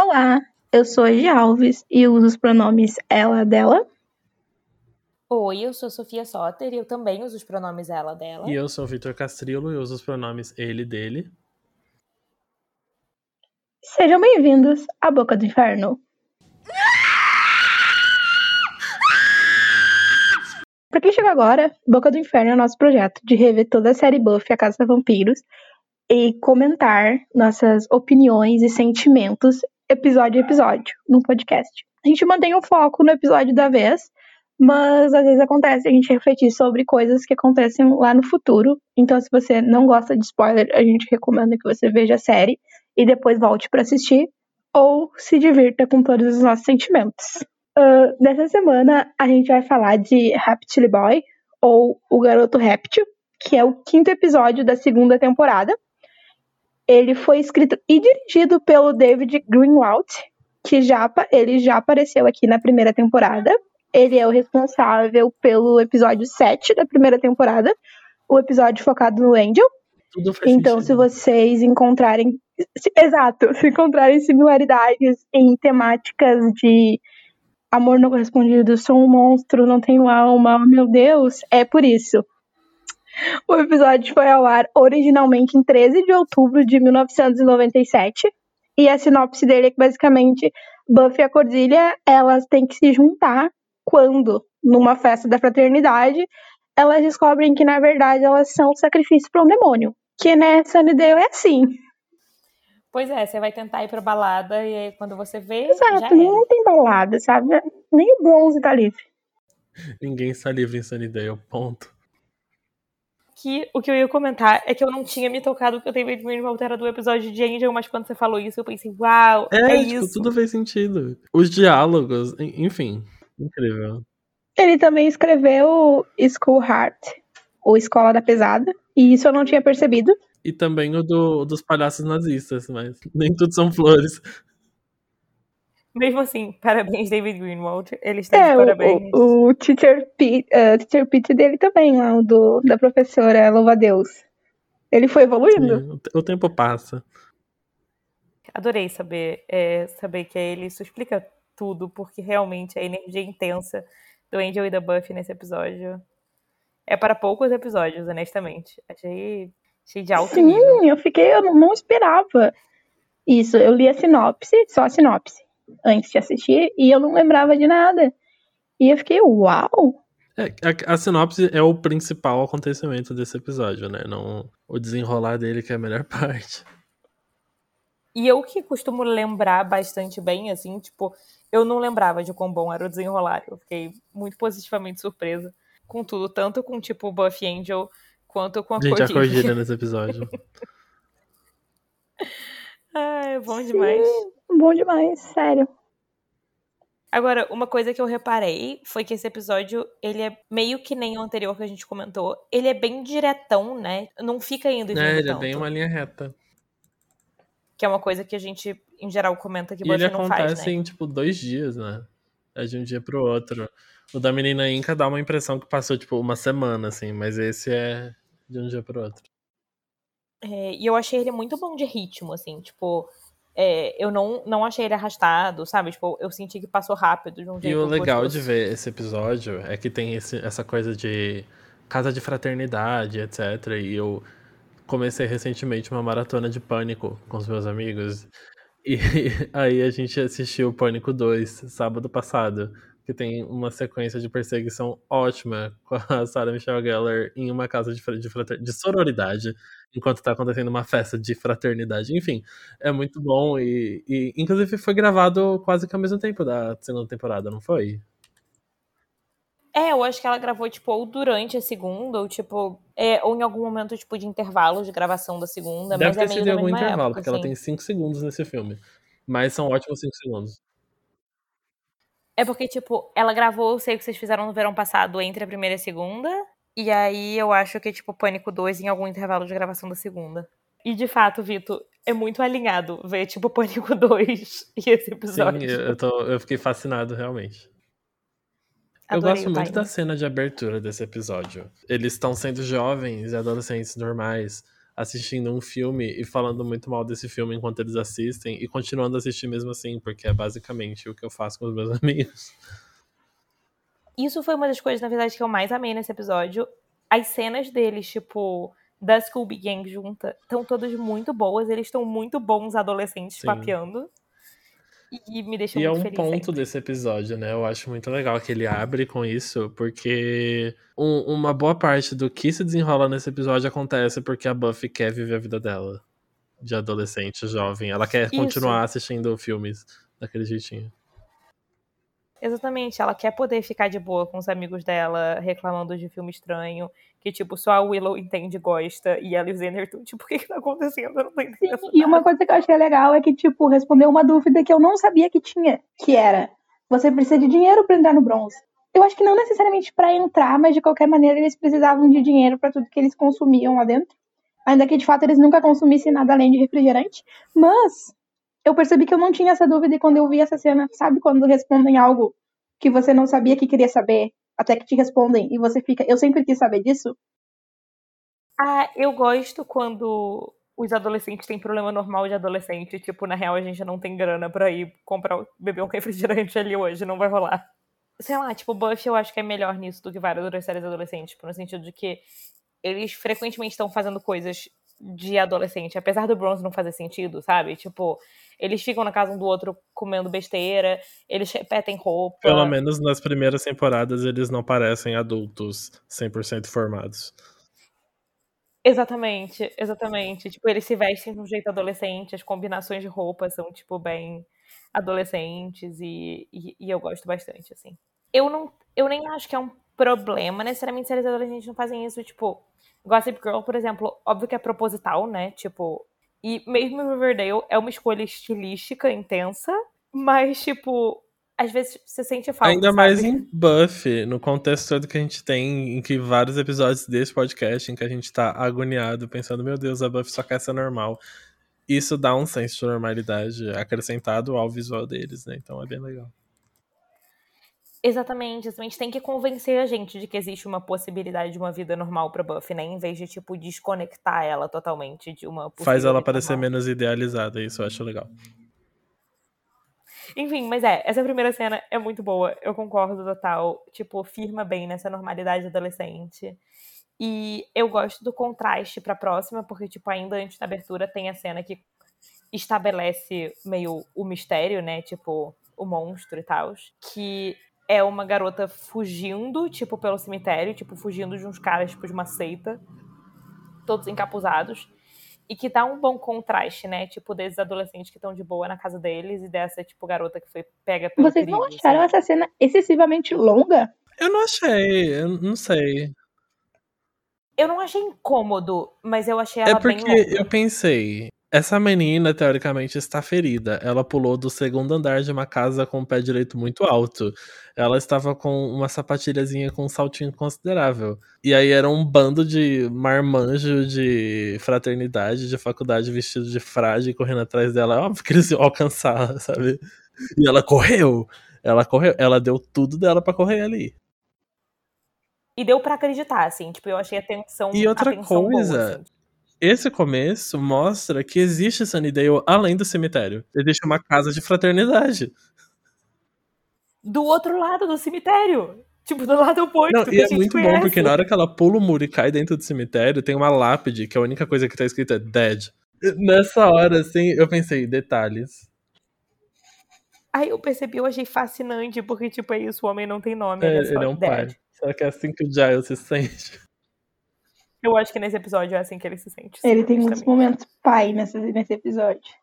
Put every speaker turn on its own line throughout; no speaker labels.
Olá, eu sou a Gi Alves e uso os pronomes ela, dela.
Oi, eu sou Sofia Soter e eu também uso os pronomes ela, dela.
E eu sou o Vitor Castrillo e uso os pronomes ele, dele.
Sejam bem-vindos à Boca do Inferno. Pra quem chegou agora, Boca do Inferno é o nosso projeto de rever toda a série Buffy, A Casa dos Vampiros, e comentar nossas opiniões e sentimentos episódio a episódio no podcast. A gente mantém o foco no episódio da vez, mas às vezes acontece a gente refletir sobre coisas que acontecem lá no futuro. Então, se você não gosta de spoiler, a gente recomenda que você veja a série e depois volte para assistir, ou se divirta com todos os nossos sentimentos. Uh, nessa semana, a gente vai falar de Reptile Boy, ou O Garoto Réptil, que é o quinto episódio da segunda temporada. Ele foi escrito e dirigido pelo David Greenwald, que já, ele já apareceu aqui na primeira temporada. Ele é o responsável pelo episódio 7 da primeira temporada, o episódio focado no Angel. então,
sentido.
se vocês encontrarem. se- exato, se encontrarem similaridades em temáticas de amor não correspondido, sou um monstro, não tenho alma, meu Deus, é por isso. O episódio foi ao ar originalmente em 13 de outubro de 1997. E a sinopse dele é que basicamente Buffy e a Cordelia, elas têm que se juntar quando, numa festa da fraternidade, elas descobrem que na verdade elas são sacrifício para um demônio. Que né, Sunnydale é assim.
Pois é, você vai tentar ir pra balada e aí quando você vê, já
Exato,
era.
não tem balada, sabe? Nem o bronze tá livre.
Ninguém está livre em Sunnydale, ponto.
Que o que eu ia comentar é que eu não tinha me tocado que o David Greenwald era do episódio de Angel, mas quando você falou isso, eu pensei, uau, é,
É, tipo,
isso.
tudo fez sentido. Os diálogos, en- enfim, incrível.
Ele também escreveu School Heart, ou Escola da Pesada, e isso eu não tinha percebido.
E também o do, dos palhaços nazistas, mas nem tudo são flores.
Mesmo assim, parabéns, David Greenwald. Ele está de
É,
parabéns.
o, o, Teacher Pete, uh, Teacher Pete dele também, lá, o do, da professora Louva a Deus. Ele foi evoluindo.
Sim, o te- o tempo passa.
Adorei saber, é, saber que é ele. Isso explica tudo, porque realmente a energia intensa do Angel e da Buffy nesse episódio é para poucos episódios, honestamente. Achei, achei de alto nível.
Sim, eu fiquei, eu não, não esperava isso. Eu li a sinopse, só a sinopse, antes de assistir, e eu não lembrava de nada. E eu fiquei, uau!
É, a, a sinopse é o principal acontecimento desse episódio, né? Não o desenrolar dele que é a melhor parte.
E eu que costumo lembrar bastante bem, assim, tipo, eu não lembrava de quão bom era o desenrolar. Eu fiquei muito positivamente surpresa com tudo, tanto com, tipo, Buffy Angel, quanto com a
Gente, a
Cordelia.
Cordelia nesse episódio.
Ai, é bom demais.
Bom demais, sério.
Agora, uma coisa que eu reparei foi que esse episódio, ele é meio que nem o anterior que a gente comentou. Ele é bem diretão, né? Não fica indo vindo
é, ele é
tanto.
bem uma linha reta.
Que é uma coisa que a gente, em geral, comenta que
E ele
não faz,
acontece
né?
em, tipo, dois dias, né? É de um dia pro outro. O da menina Inca dá uma impressão que passou, tipo, uma semana, assim, mas esse é de um dia pro outro.
É, e eu achei ele muito bom de ritmo, assim, tipo... é, eu não, não achei ele arrastado, sabe? Tipo, eu senti que passou rápido de um
E
jeito
o legal
gostoso.
de ver esse episódio é que tem esse- essa coisa de casa de fraternidade, etc. E eu comecei recentemente uma maratona de Pânico com os meus amigos. E aí a gente assistiu Pânico 2 sábado passado, que tem uma sequência de perseguição ótima com a Sarah Michelle Gellar em uma casa de, de, de sororidade, enquanto tá acontecendo uma festa de fraternidade. Enfim, é muito bom e, e inclusive foi gravado quase que ao mesmo tempo da segunda temporada, não foi?
É, eu acho que ela gravou, tipo, ou durante a segunda, ou, tipo... É, ou em algum momento, tipo, de intervalo de gravação da segunda,
Deve
mas
ter
é
sido em algum intervalo,
época,
porque ela
assim.
tem 5 segundos nesse filme. Mas são ótimos 5 segundos.
É porque, tipo, ela gravou, eu sei o que vocês fizeram no verão passado entre a primeira e a segunda. E aí eu acho que, tipo, Pânico 2 em algum intervalo de gravação da segunda. E de fato, Vitor, é muito alinhado ver, tipo, Pânico 2 e esse
Sim,
episódio.
eu, eu tô, eu fiquei fascinado, realmente. Eu
Adorei
gosto
o
muito da cena de abertura desse episódio. Eles estão sendo jovens e adolescentes normais. Assistindo um filme e falando muito mal desse filme enquanto eles assistem e continuando a assistir mesmo assim, porque é basicamente o que eu faço com os meus amigos.
Isso foi uma das coisas, na verdade, que eu mais amei nesse episódio. As cenas deles, tipo, da Scooby Gang junta, estão todas muito boas. Eles estão muito bons adolescentes Sim. papeando. E me deixa
e
muito
é um ponto
sempre.
desse episódio, né? Eu acho muito legal que ele abre com isso, porque um, uma boa parte do que se desenrola nesse episódio acontece porque a Buffy quer viver a vida dela de adolescente, jovem. Ela quer isso. continuar assistindo filmes daquele jeitinho.
Exatamente, ela quer poder ficar de boa com os amigos dela, reclamando de filme estranho, que, tipo, só a Willow entende e gosta, e ela e o Xander estão, tipo, o que que tá acontecendo? Eu não tô entendendo.
Sim, e uma coisa que eu achei legal é que, tipo, respondeu uma dúvida que eu não sabia que tinha, que era, você precisa de dinheiro para entrar no bronze. Eu acho que não necessariamente para entrar, mas de qualquer maneira eles precisavam de dinheiro para tudo que eles consumiam lá dentro. Ainda que de fato eles nunca consumissem nada além de refrigerante. Mas eu percebi que eu não tinha essa dúvida e quando eu vi essa cena, sabe quando respondem algo que você não sabia que queria saber, até que te respondem e você fica, eu sempre quis saber disso?
Ah, eu gosto quando os adolescentes têm problema normal de adolescente, tipo, na real a gente não tem grana pra ir comprar, beber um refrigerante ali hoje, não vai rolar. Sei lá, tipo, Buffy eu acho que é melhor nisso do que várias outras séries adolescentes, tipo, no sentido de que eles frequentemente estão fazendo coisas de adolescente, apesar do Bronze não fazer sentido, sabe? Tipo, eles ficam na casa um do outro comendo besteira, eles repetem roupa.
Pelo menos nas primeiras temporadas eles não parecem adultos 100% formados.
Exatamente, exatamente. Tipo, eles se vestem de um jeito adolescente, as combinações de roupa são, tipo, bem adolescentes e, e, e eu gosto bastante, assim. Eu não, eu nem acho que é um problema necessariamente se eles adolescentes não fazem isso, tipo, Gossip Girl, por exemplo, óbvio que é proposital, né? Tipo, e mesmo Riverdale é uma escolha estilística intensa, mas, tipo, às vezes você sente falta.
Ainda
sabe?
mais em Buffy, no contexto todo que a gente tem, em que vários episódios desse podcast, em que a gente tá agoniado, pensando, meu Deus, a Buffy só quer ser normal. Isso dá um senso de normalidade acrescentado ao visual deles, né? Então é bem legal.
Exatamente, a gente tem que convencer a gente de que existe uma possibilidade de uma vida normal pra Buffy, né? Em vez de, tipo, desconectar ela totalmente de uma
Faz ela parecer normal. menos idealizada, isso eu acho legal.
Enfim, mas é, essa primeira cena é muito boa, eu concordo total. Tipo, firma bem nessa normalidade adolescente. E eu gosto do contraste pra próxima, porque, tipo, ainda antes da abertura tem a cena que estabelece meio o mistério, né? Tipo, o monstro e tal. Que é uma garota fugindo, tipo, pelo cemitério, tipo, fugindo de uns caras, tipo, de uma seita, todos encapuzados, e que dá um bom contraste, né, tipo, desses adolescentes que estão de boa na casa deles e dessa, tipo, garota que foi pega pelo
Vocês
perigo,
não acharam essa cena excessivamente longa?
Eu não achei, eu não sei.
Eu não achei incômodo, mas eu achei ela
é porque
bem longa.
eu pensei, essa menina, teoricamente, está ferida. Ela pulou do segundo andar de uma casa com o pé direito muito alto. Ela estava com uma sapatilhazinha com um saltinho considerável. E aí era um bando de marmanjo de fraternidade, de faculdade, vestido de frade, correndo atrás dela. É óbvio que eles iam alcançar, sabe? E ela correu. Ela correu. Ela deu tudo dela para correr ali.
E deu para acreditar, assim. Tipo, eu achei a tensão
E outra
a tensão
coisa,
boa, assim.
Esse começo mostra que existe Sunnydale além do cemitério. Existe uma casa de fraternidade.
Do outro lado do cemitério. Tipo, do lado oposto.
Não, e é muito bom
conhece.
porque na hora que ela pula o muro e cai dentro do cemitério, tem uma lápide, que a única coisa que tá escrita é dead. Nessa hora, assim, eu pensei, detalhes.
Aí eu percebi, eu achei fascinante, porque, tipo, é isso, o homem não tem nome,
É,
ele é só
um
dead.
pai. Será que é assim que o Giles se sente?
Eu acho que nesse episódio é assim que ele se sente.
Ele tem muitos
justamente.
momentos pai nesse, nesse episódio.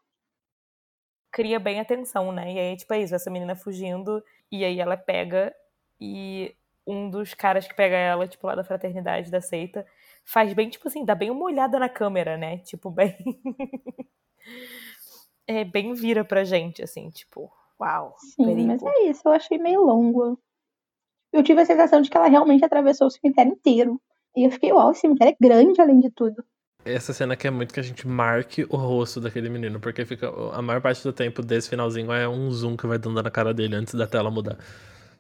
Cria bem atenção, né? E aí, tipo, é isso, essa menina fugindo, e aí ela pega, e um dos caras que pega ela, tipo, lá da fraternidade, da seita, faz bem, tipo assim, dá bem uma olhada na câmera, né? Tipo, bem. é, bem vira pra gente, assim, tipo, uau.
Sim,
perigo.
mas é isso, eu achei meio longo. Eu tive a sensação de que ela realmente atravessou o cemitério inteiro. E eu fiquei, uau, esse cemitério é grande além de tudo.
Essa cena quer muito que a gente marque o rosto daquele menino, porque fica a maior parte do tempo desse finalzinho é um zoom que vai dando na cara dele antes da tela mudar.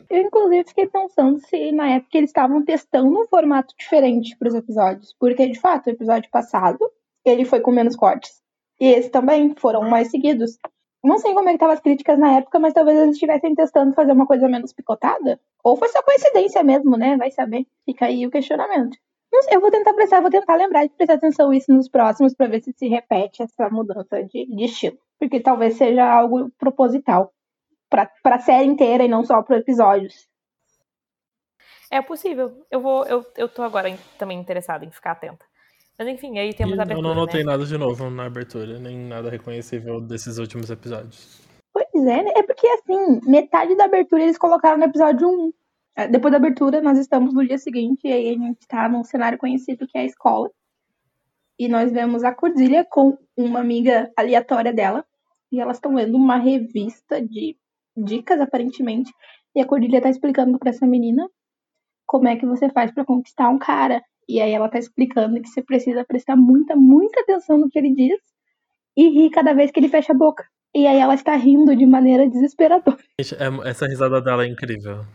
Eu, inclusive, fiquei pensando se na época eles estavam testando um formato diferente para os episódios. Porque, de fato, o episódio passado ele foi com menos cortes. E esse também foram mais seguidos. Não sei como é estavam as críticas na época, mas talvez eles estivessem testando fazer uma coisa menos picotada. Ou foi só coincidência mesmo, né? Vai saber. Fica aí o questionamento. Sei, eu vou tentar prestar, vou tentar lembrar de prestar atenção isso nos próximos para ver se se repete essa mudança de, de estilo. Porque talvez seja algo proposital para a série inteira e não só para episódios.
É possível. Eu vou, eu, eu tô agora também interessada em ficar atenta. Mas enfim, aí temos
E
a abertura.
eu não notei
né?
nada de novo na abertura, nem nada reconhecível desses últimos episódios.
Pois é, né? É porque assim, metade da abertura eles colocaram no episódio 1. É, Depois da abertura, nós estamos no dia seguinte, e aí a gente tá num cenário conhecido que é a escola. E nós vemos a Cordilha com uma amiga aleatória dela. E elas estão lendo uma revista de dicas, aparentemente. E a Cordilha tá explicando pra essa menina como é que você faz pra conquistar um cara. E aí ela tá explicando que você precisa prestar muita, muita atenção no que ele diz e rir cada vez que ele fecha a boca. E aí ela está rindo de maneira desesperadora.
É- essa risada dela é incrível.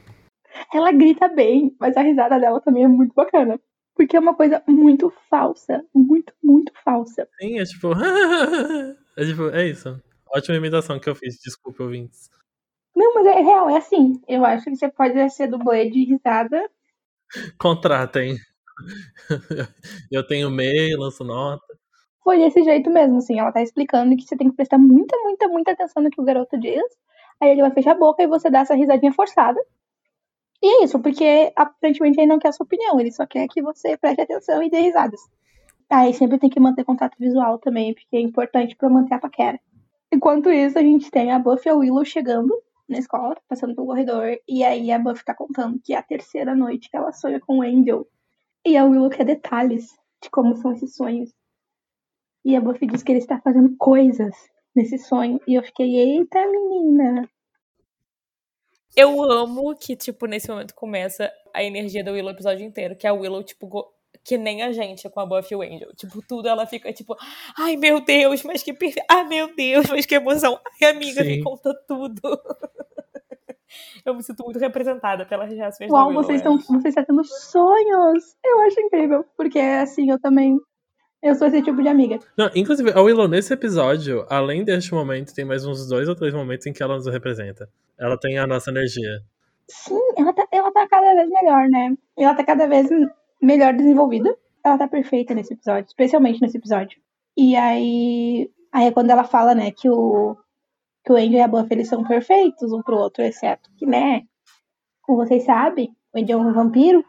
Ela grita bem, mas a risada dela também é muito bacana. Porque é uma coisa muito falsa. Muito, muito falsa.
Sim, é tipo. é tipo, é isso. Ótima imitação que eu fiz, desculpa, ouvintes.
Não, mas é real, é assim. Eu acho que você pode ser dublê de risada.
Contratem. eu tenho e-mail, lanço nota.
Foi desse jeito mesmo, assim. Ela tá explicando que você tem que prestar muita, muita, muita atenção no que o garoto diz. Aí ele vai fechar a boca e você dá essa risadinha forçada. E é isso, porque aparentemente ele não quer a sua opinião, ele só quer que você preste atenção e dê risadas. Aí sempre tem que manter contato visual também, porque é importante pra manter a paquera. Enquanto isso, a gente tem a Buffy e a Willow chegando na escola, passando pelo corredor, e aí a Buffy tá contando que é a terceira noite que ela sonha com o Angel. E a Willow quer detalhes de como são esses sonhos. E a Buffy diz que ele está fazendo coisas nesse sonho. E eu fiquei, eita menina.
Eu amo que, tipo, nesse momento começa a energia da Willow o episódio inteiro. Que a Willow, tipo, que nem a gente com a Buffy e o Angel. Tipo, tudo ela fica, tipo, ai meu Deus, mas que perfeito. Ai meu Deus, mas que emoção. Ai, amiga, me
Sim.
conta tudo. Eu me sinto muito representada pelas reações
Uau,
da Willow.
vocês
é.
estão vocês estão tendo sonhos. Eu acho incrível. Porque assim, eu também. Eu sou esse tipo de amiga.
Não, inclusive, a Willow, nesse episódio, além deste momento, tem mais uns dois ou três momentos em que ela nos representa. Ela tem a nossa energia.
Sim, ela tá, ela tá cada vez melhor, né? Ela tá cada vez melhor desenvolvida. Ela tá perfeita nesse episódio, especialmente nesse episódio. E aí, aí é quando ela fala, né, que o que o Angel e a Buffy eles são perfeitos um pro outro, exceto que, né, como vocês sabem, o Angel é um vampiro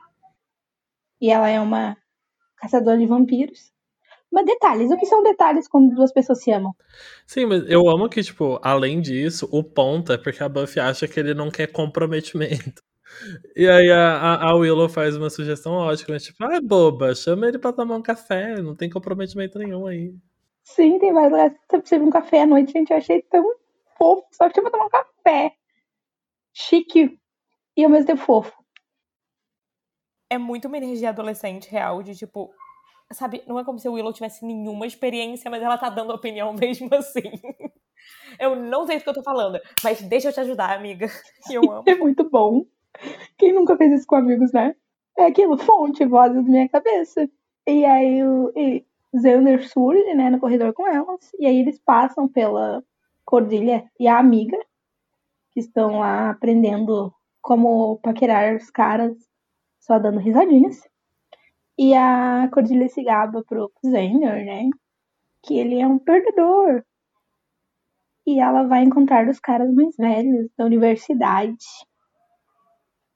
e ela é uma caçadora de vampiros. Mas detalhes, o que são detalhes quando duas pessoas se amam?
Sim, mas eu amo que, tipo, além disso, o ponto é porque a Buffy acha que ele não quer comprometimento. E aí a, a, Willow faz uma sugestão ótima, tipo, ah, é boba, chama ele pra tomar um café, não tem comprometimento nenhum aí.
Sim, tem vários lugares que você precisa de um café à noite, gente. Eu achei tão fofo. Só que pra tomar um café. Chique e ao mesmo tempo fofo.
É muito uma energia adolescente real, de tipo. Sabe, não é como se a Willow tivesse nenhuma experiência, mas ela tá dando opinião mesmo assim. Eu não sei do que eu tô falando, mas deixa eu te ajudar, amiga. Eu amo.
É muito bom. Quem nunca fez isso com amigos, né? É aquilo, fonte, vozes da minha cabeça. E aí o e Xander surge, né, no corredor com elas. E aí eles passam pela Cordilha e a amiga, que estão lá aprendendo como paquerar os caras, só dando risadinhas. E a Cordilha se gaba pro Xander, né, que ele é um perdedor. E ela vai encontrar os caras mais velhos da universidade.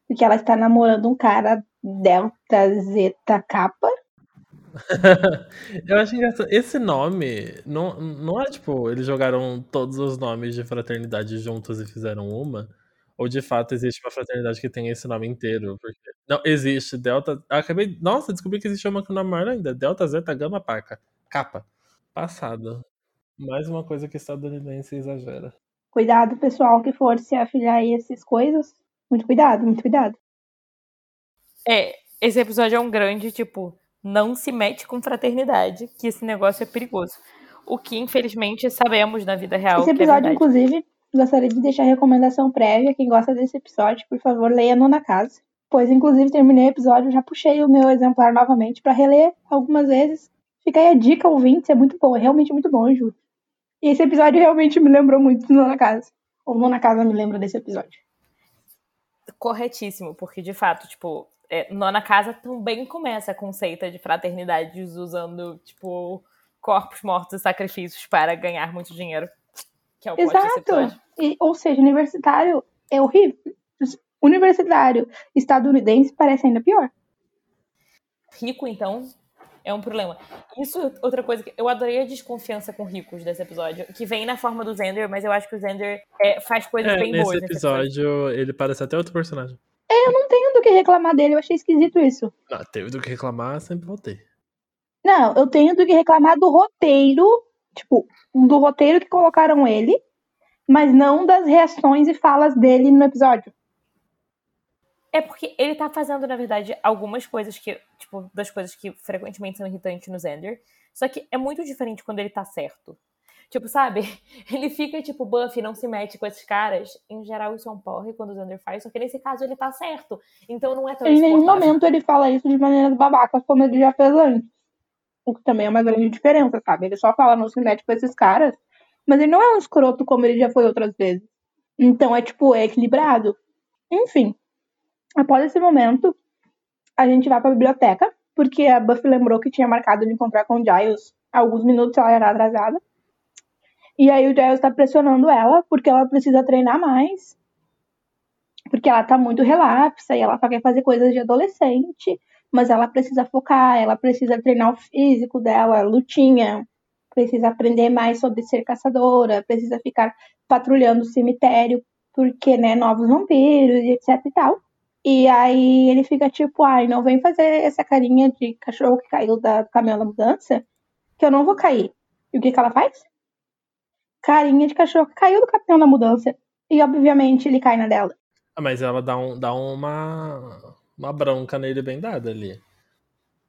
Porque ela está namorando um cara Delta Zeta Kappa.
eu acho engraçado. Esse nome não, não é tipo, eles jogaram todos os nomes de fraternidade juntos e fizeram uma. Ou de fato existe uma fraternidade que tem esse nome inteiro? Porque... Não, existe. Delta. Acabei. Nossa, descobri que existe uma com nome maior ainda. Delta Zeta Gama Paca. Capa. Passado. Mais uma coisa que estadunidense exagera.
Cuidado, pessoal, que for se afiliar a essas coisas. Muito cuidado, muito cuidado.
É, esse episódio é um grande, tipo, não se mete com fraternidade, que esse negócio é perigoso. O que, infelizmente, sabemos na vida real.
Esse
é
episódio,
verdade.
inclusive, gostaria de deixar recomendação prévia. Quem gosta desse episódio, por favor, leia Nona Casa. Pois, inclusive, terminei o episódio, já puxei o meu exemplar novamente para reler algumas vezes. Fica aí a dica, ouvinte, é muito bom, é realmente muito bom, eu juro. E esse episódio realmente me lembrou muito do Nona Casa. Ou Nona Casa me lembra desse episódio.
Corretíssimo, porque de fato, tipo, é, Nona Casa também começa com seita de fraternidade usando, tipo, corpos mortos e sacrifícios para ganhar muito dinheiro. Que é o
Exato. E, ou seja, universitário é horrível. Universitário estadunidense parece ainda pior.
Rico, então, é um problema. Isso é outra coisa que eu adorei a desconfiança com ricos desse episódio, que vem na forma do Zender, mas eu acho que o Zender é, faz coisas
É,
bem
nesse
boas nesse episódio.
episódio, ele parece até outro personagem.
Eu não tenho do que reclamar dele, eu achei esquisito isso.
Ah, teve do que reclamar, sempre vou ter.
Não, eu tenho do que reclamar do roteiro, tipo, do roteiro que colocaram ele, mas não das reações e falas dele no episódio.
É porque ele tá fazendo, na verdade, algumas coisas que, tipo, das coisas que frequentemente são irritantes no Zender. Só que é muito diferente quando ele tá certo. Tipo, sabe? Ele fica, tipo, Buffy não se mete com esses caras. Em geral, isso é um porre quando o Zender faz. Só que nesse caso ele tá certo. Então não é tão
Em nenhum momento ele fala isso de maneira babaca, como ele já fez antes. O que também é uma grande diferença, sabe? Ele só fala não se mete com esses caras, mas ele não é um escroto como ele já foi outras vezes. Então é tipo, é equilibrado. Enfim, após esse momento, a gente vai pra biblioteca, porque a Buffy lembrou que tinha marcado de encontrar com o Giles alguns minutos, ela era atrasada. E aí o Giles tá pressionando ela, porque ela precisa treinar mais. Porque ela tá muito relapsa e ela só quer fazer coisas de adolescente mas ela precisa focar, ela precisa treinar o físico dela, lutinha, precisa aprender mais sobre ser caçadora, precisa ficar patrulhando o cemitério, porque, né, novos vampiros e etc e tal. E aí ele fica tipo, ai, não vem fazer essa carinha de cachorro que caiu da, do caminhão da mudança, que eu não vou cair. E o que que ela faz? Carinha de cachorro que caiu do caminhão da mudança. E obviamente ele cai na dela.
Ah, mas ela dá, um, dá uma, uma bronca nele bem dada ali.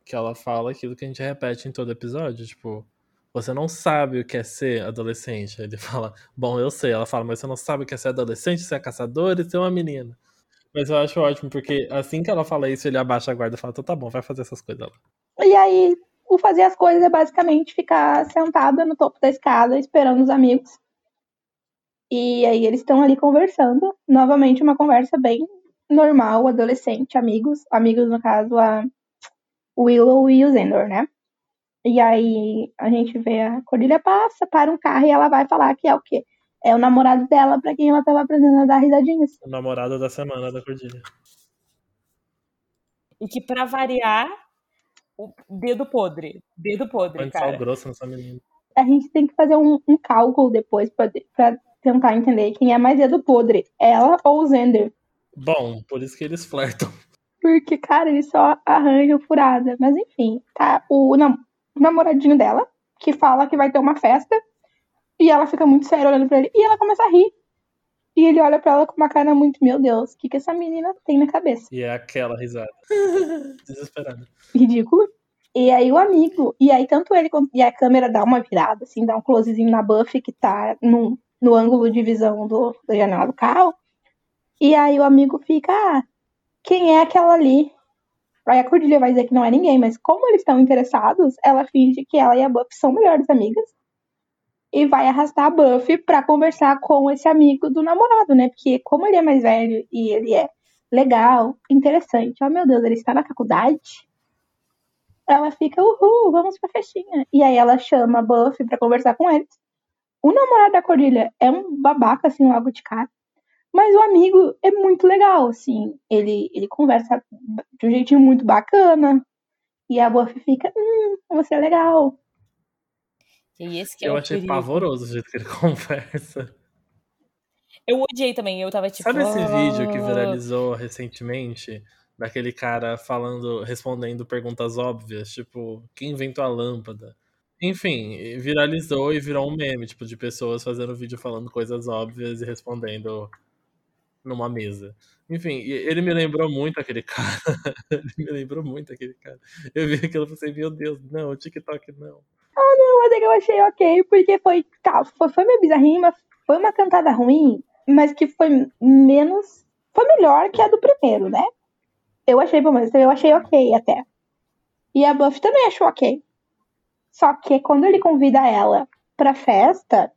Que ela fala aquilo que a gente repete em todo episódio, tipo, você não sabe o que é ser adolescente. Ele fala, bom, eu sei. Ela fala, mas você não sabe o que é ser adolescente, ser caçador e ser uma menina. Mas eu acho ótimo, porque assim que ela fala isso, ele abaixa a guarda e fala, então tá bom, vai fazer essas coisas lá.
E aí, o fazer as coisas é basicamente ficar sentada no topo da escada esperando os amigos. E aí eles estão ali conversando. Novamente, uma conversa bem normal, adolescente, amigos. Amigos, no caso, a Willow e o Zendor, né? E aí a gente vê a Cordelia passa, para um carro e ela vai falar que é o quê? É o namorado dela pra quem ela tava aprendendo a dar risadinhas.
O namorado da semana da Cordilha.
E que, pra variar, o dedo podre. Dedo podre,
Põe
cara.
grosso nessa menina.
A gente tem que fazer um, um cálculo depois pra, pra tentar entender quem é mais dedo podre, ela ou o Zender.
Bom, por isso que eles flertam.
Porque, cara, ele só arranja furada. Mas enfim, tá o, nam- o namoradinho dela, que fala que vai ter uma festa, e ela fica muito séria olhando pra ele, e ela começa a rir. E ele olha pra ela com uma cara muito, meu Deus, o que, que essa menina tem na cabeça?
E é aquela risada. Desesperada.
Ridículo. E aí o amigo, e aí tanto ele quanto. E a câmera dá uma virada, assim, dá um closezinho na Buffy que tá no, no ângulo de visão do, da janela do carro. E aí o amigo fica, ah, quem é aquela ali? Aí a Cordelia vai dizer que não é ninguém, mas como eles estão interessados, ela finge que ela e a Buffy são melhores amigas. E vai arrastar a Buffy pra conversar com esse amigo do namorado, né? Porque como ele é mais velho e ele é legal, interessante, oh meu Deus, ele está na faculdade? Ela fica, uhul, vamos pra festinha. E aí ela chama a Buffy pra conversar com eles. O namorado da Cordelia é um babaca, assim, logo de cara. Mas o amigo é muito legal, assim. Ele, ele conversa de um jeitinho muito bacana. E a Buffy fica, hum, você é legal.
E esse que é
Eu
o
achei
perigo.
pavoroso o jeito que ele conversa.
Eu odiei também, eu tava tipo.
Sabe esse
"Ah".
vídeo que viralizou recentemente? Daquele cara falando, respondendo perguntas óbvias, tipo, quem inventou a lâmpada? Enfim, viralizou e virou um meme, tipo, de pessoas fazendo vídeo falando coisas óbvias e respondendo numa mesa. Enfim, ele me lembrou muito aquele cara. ele me lembrou muito aquele cara. Eu vi aquilo e pensei, meu Deus, não, o TikTok não.
Mas é que eu achei ok, porque foi, tá, foi, foi meio bizarrinho, mas foi uma cantada ruim, mas que foi menos. Foi melhor que a do primeiro, né? Eu achei, pelo menos, eu achei ok até. E a Buffy também achou ok. Só que quando ele convida ela pra festa,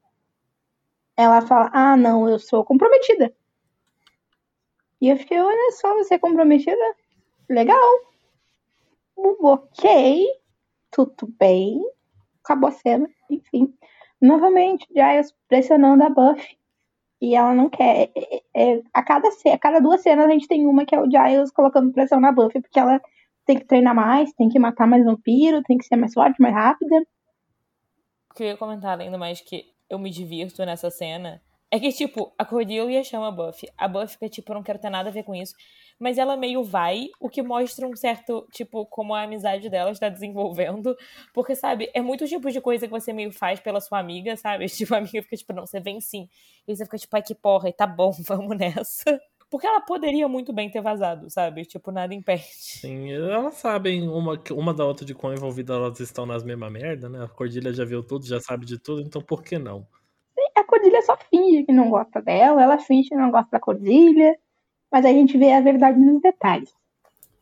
ela fala: Ah, não, eu sou comprometida. E eu fiquei: Olha só, você é comprometida? Legal. Ok, tudo bem. Acabou a cena, enfim. Novamente, Giles pressionando a Buffy. E ela não quer. É, é, a, cada, a cada duas cenas a gente tem uma que é o Giles colocando pressão na Buffy, porque ela tem que treinar mais, tem que matar mais vampiro, tem que ser mais forte, mais rápida.
Queria comentar ainda mais que eu me divirto nessa cena. É que, tipo, a Cordelia chama a Buffy. A Buffy fica, tipo, eu não quero ter nada a ver com isso. Mas ela meio vai, o que mostra um certo, tipo, como a amizade dela está desenvolvendo. Porque, sabe, é muito tipo de coisa que você meio faz pela sua amiga, sabe? Tipo, a amiga fica, tipo, não, você vem sim. E você fica, tipo, ai que porra, e tá bom, vamos nessa. Porque ela poderia muito bem ter vazado, sabe? Tipo, nada impede.
Sim, elas sabem uma, uma da outra de quão envolvidas elas estão nas mesmas merda, né? A Cordilha já viu tudo, já sabe de tudo, então por que não?
Cordilha só finge que não gosta dela, ela finge que não gosta da Cordilha, mas a gente vê a verdade nos detalhes.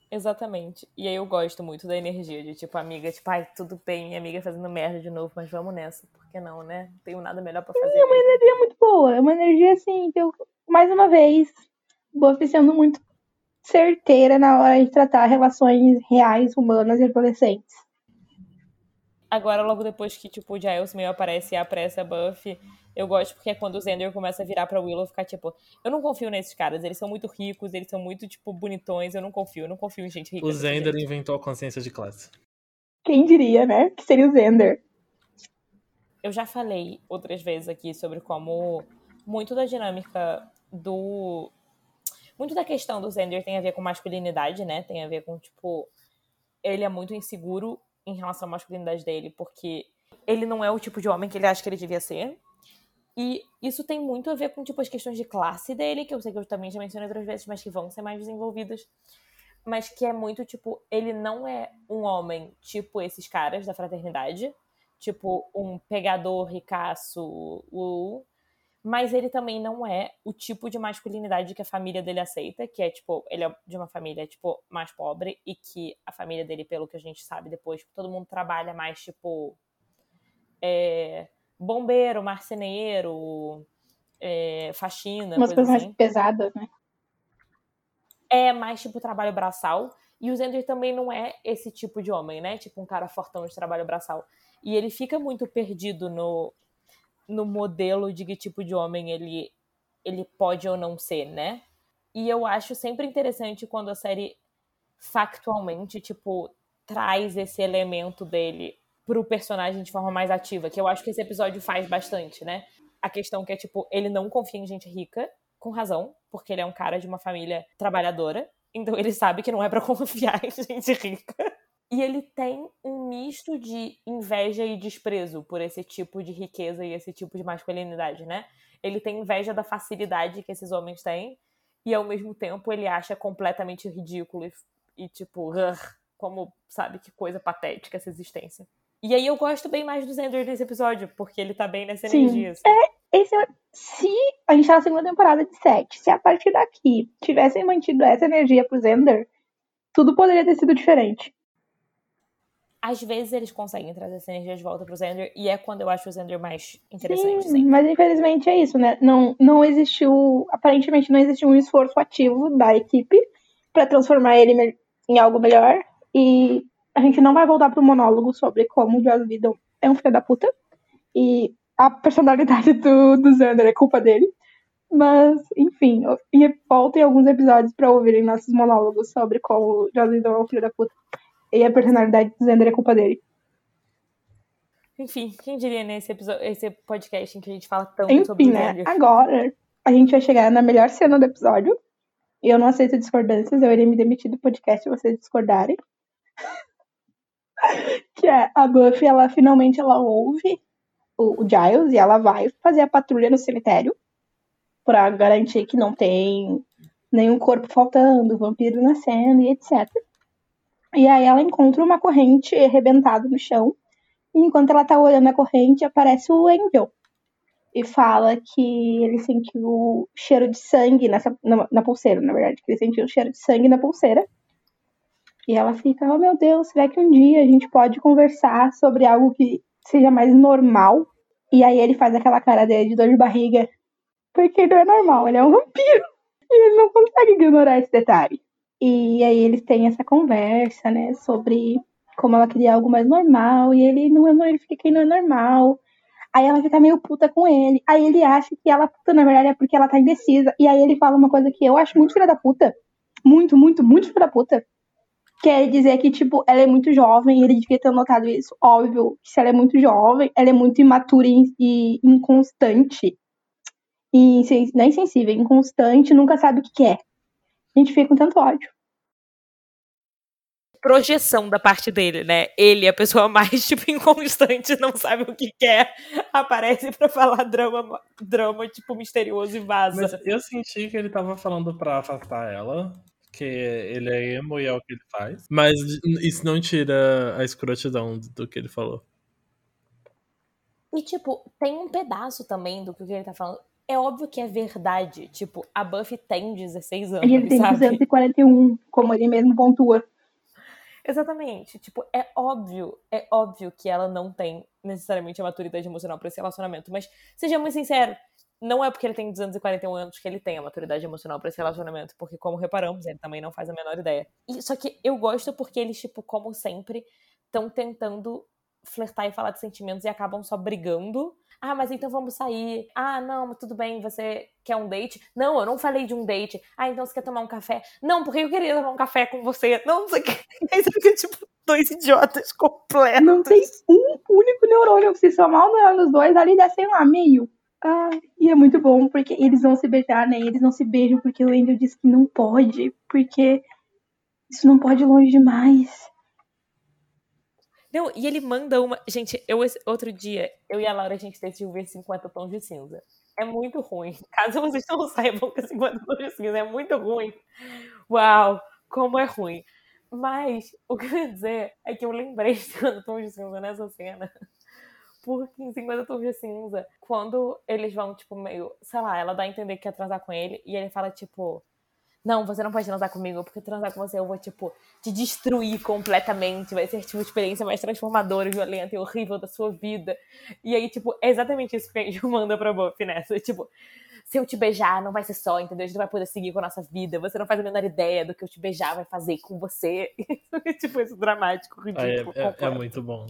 Exatamente. E aí eu gosto muito da energia de, tipo, amiga, tipo, ai, tudo bem, minha amiga fazendo merda de novo, mas vamos nessa. Por que não, né? Não tenho nada melhor pra fazer.
É uma
mesmo.
energia muito boa. É uma energia, assim, que eu, mais uma vez, Buffy sendo muito certeira na hora de tratar relações reais, humanas e adolescentes.
Agora, logo depois que, tipo, o Giles meio aparece e apressa a Buffy, eu gosto porque é quando o Xander começa a virar pra Willow ficar, tipo, eu não confio nesses caras, eles são muito ricos, eles são muito, tipo, bonitões, eu não confio, eu não confio em gente rica.
O
jeito.
inventou a consciência de classe.
Quem diria, né? Que seria o Xander.
Eu já falei outras vezes aqui sobre como muito da dinâmica do. Muito da questão do Xander tem a ver com masculinidade, né? Tem a ver com, tipo, ele é muito inseguro em relação à masculinidade dele, porque ele não é o tipo de homem que ele acha que ele devia ser. E isso tem muito a ver com, tipo, as questões de classe dele, que eu sei que eu também já mencionei outras vezes, mas que vão ser mais desenvolvidas. Mas que é muito, tipo, ele não é um homem tipo esses caras da fraternidade. Tipo, um pegador ricaço, uh, mas ele também não é o tipo de masculinidade que a família dele aceita, que é, tipo, ele é de uma família, tipo, mais pobre e que a família dele, pelo que a gente sabe depois, todo mundo trabalha mais, tipo, é, bombeiro, marceneiro, é, faxina,
Umas
coisa
coisas mais
assim.
pesadas, né?
É mais, tipo, trabalho braçal. E o Zender também não é esse tipo de homem, né? Tipo, um cara fortão de trabalho braçal. E ele fica muito perdido no, no modelo de que tipo de homem ele, ele pode ou não ser, né? E eu acho sempre interessante quando a série factualmente, tipo, traz esse elemento dele pro personagem de forma mais ativa, que eu acho que esse episódio faz bastante, né? A questão que é, tipo, ele não confia em gente rica, com razão, porque ele é um cara de uma família trabalhadora, então ele sabe que não é pra confiar em gente rica. E ele tem um misto de inveja e desprezo por esse tipo de riqueza e esse tipo de masculinidade, né? Ele tem inveja da facilidade que esses homens têm e ao mesmo tempo ele acha completamente ridículo e, e tipo, como, sabe, que coisa patética essa existência. E aí eu gosto bem mais do Xander nesse episódio, porque ele tá bem nessa
Sim.
energia. assim.
Esse é- se a gente tá na segunda temporada de 7, se a partir daqui tivessem mantido essa energia pro Zender, tudo poderia ter sido diferente.
Às vezes eles conseguem trazer essa energia de volta pro Xander, e é quando eu acho o Xander mais interessante,
Sim,
sim.
mas infelizmente é isso, né? Não, não existiu, aparentemente não existiu um esforço ativo da equipe pra transformar ele em algo melhor. E a gente não vai voltar pro monólogo sobre como o Joss Whedon é um filho da puta. E a personalidade do, do Xander é culpa dele. Mas, enfim, voltem alguns episódios pra ouvirem nossos monólogos sobre como o Joss Whedon é um filho da puta. E a personalidade do Xander é culpa dele.
Enfim, quem diria nesse episódio, esse podcast em que a gente fala tanto sobre
Enfim,
o
né?
Xander?
Agora a gente vai chegar na melhor cena do episódio. Eu não aceito discordâncias, eu irei me demitir do podcast se vocês discordarem. que é a Buffy, ela finalmente ela ouve o, o Giles e ela vai fazer a patrulha no cemitério pra garantir que não tem nenhum corpo faltando, vampiro nascendo e etc. E aí ela encontra uma corrente arrebentada no chão. E enquanto ela tá olhando a corrente, aparece o Angel e fala que ele sentiu cheiro de sangue nessa, na, na pulseira, na verdade, que ele sentiu cheiro de sangue na pulseira. E ela fica, oh meu Deus, será que um dia a gente pode conversar sobre algo que seja mais normal? E aí ele faz aquela cara dele de dor de barriga. Porque não é normal, ele é um vampiro. E ele não consegue ignorar esse detalhe. E aí eles têm essa conversa, né, sobre como ela queria algo mais normal, e ele não é ele fica que não é normal. Aí ela fica meio puta com ele. Aí ele acha que ela puta, na verdade, é porque ela tá indecisa. E aí ele fala uma coisa que eu acho muito filha da puta. Muito, muito, muito filha da puta. Quer dizer que, tipo, ela é muito jovem, ele devia ter notado isso. Óbvio que se ela é muito jovem, ela é muito imatura e inconstante. E é insensível, é inconstante, nunca sabe o que quer. A gente fica com tanto ódio
projeção da parte dele, né? Ele, a pessoa mais, tipo, inconstante, não sabe o que quer, aparece para falar drama, drama, tipo, misterioso e vaza.
Mas eu senti que ele tava falando pra afastar ela, que ele é emo e é o que ele faz. Mas isso não tira a escrotidão do que ele falou.
E, tipo, tem um pedaço também do que ele tá falando. É óbvio que é verdade. Tipo, a Buffy tem 16 anos.
Ele tem
sabe?
241, como ele mesmo pontua.
Exatamente. Tipo, é óbvio, é óbvio que ela não tem necessariamente a maturidade emocional para esse relacionamento. Mas, seja muito sincero, não é porque ele tem 241 anos que ele tem a maturidade emocional para esse relacionamento. Porque, como reparamos, ele também não faz a menor ideia. E, só que eu gosto porque eles, tipo, como sempre, estão tentando flertar e falar de sentimentos e acabam só brigando ah, mas então vamos sair. Ah, não, tudo bem, você quer um date? Não, eu não falei de um date. Ah, então você quer tomar um café? Não, porque eu queria tomar um café com você. Não, não sei o que. Aí você fica tipo dois idiotas completos.
Não tem um único neurônio. Se somar o dos dois, ali dá, sei lá, meio. Ah, e é muito bom, porque eles vão se beijar, né? Eles não se beijam porque o Angel disse que não pode, porque isso não pode ir longe demais.
Não, e ele manda uma. Gente, eu outro dia, eu e a Laura, a gente decidiu ver 50 tons de cinza. É muito ruim. Caso vocês não saibam que 50 tons de cinza é muito ruim. Uau, como é ruim. Mas o que eu ia dizer é que eu lembrei de 50 tons de cinza nessa cena. Porque em 50 tons de cinza, quando eles vão, tipo, meio, sei lá, ela dá a entender que quer transar com ele, e ele fala, tipo, não, você não pode transar comigo, porque transar com você eu vou, tipo, te destruir completamente. Vai ser, tipo, a experiência mais transformadora, violenta e horrível da sua vida. E aí, tipo, é exatamente isso que a gente manda pra Buffy nessa. Tipo, se eu te beijar, não vai ser só, entendeu? A gente não vai poder seguir com a nossa vida. Você não faz a menor ideia do que eu te beijar vai fazer com você. tipo, isso dramático, ridículo.
é, é, é muito bom.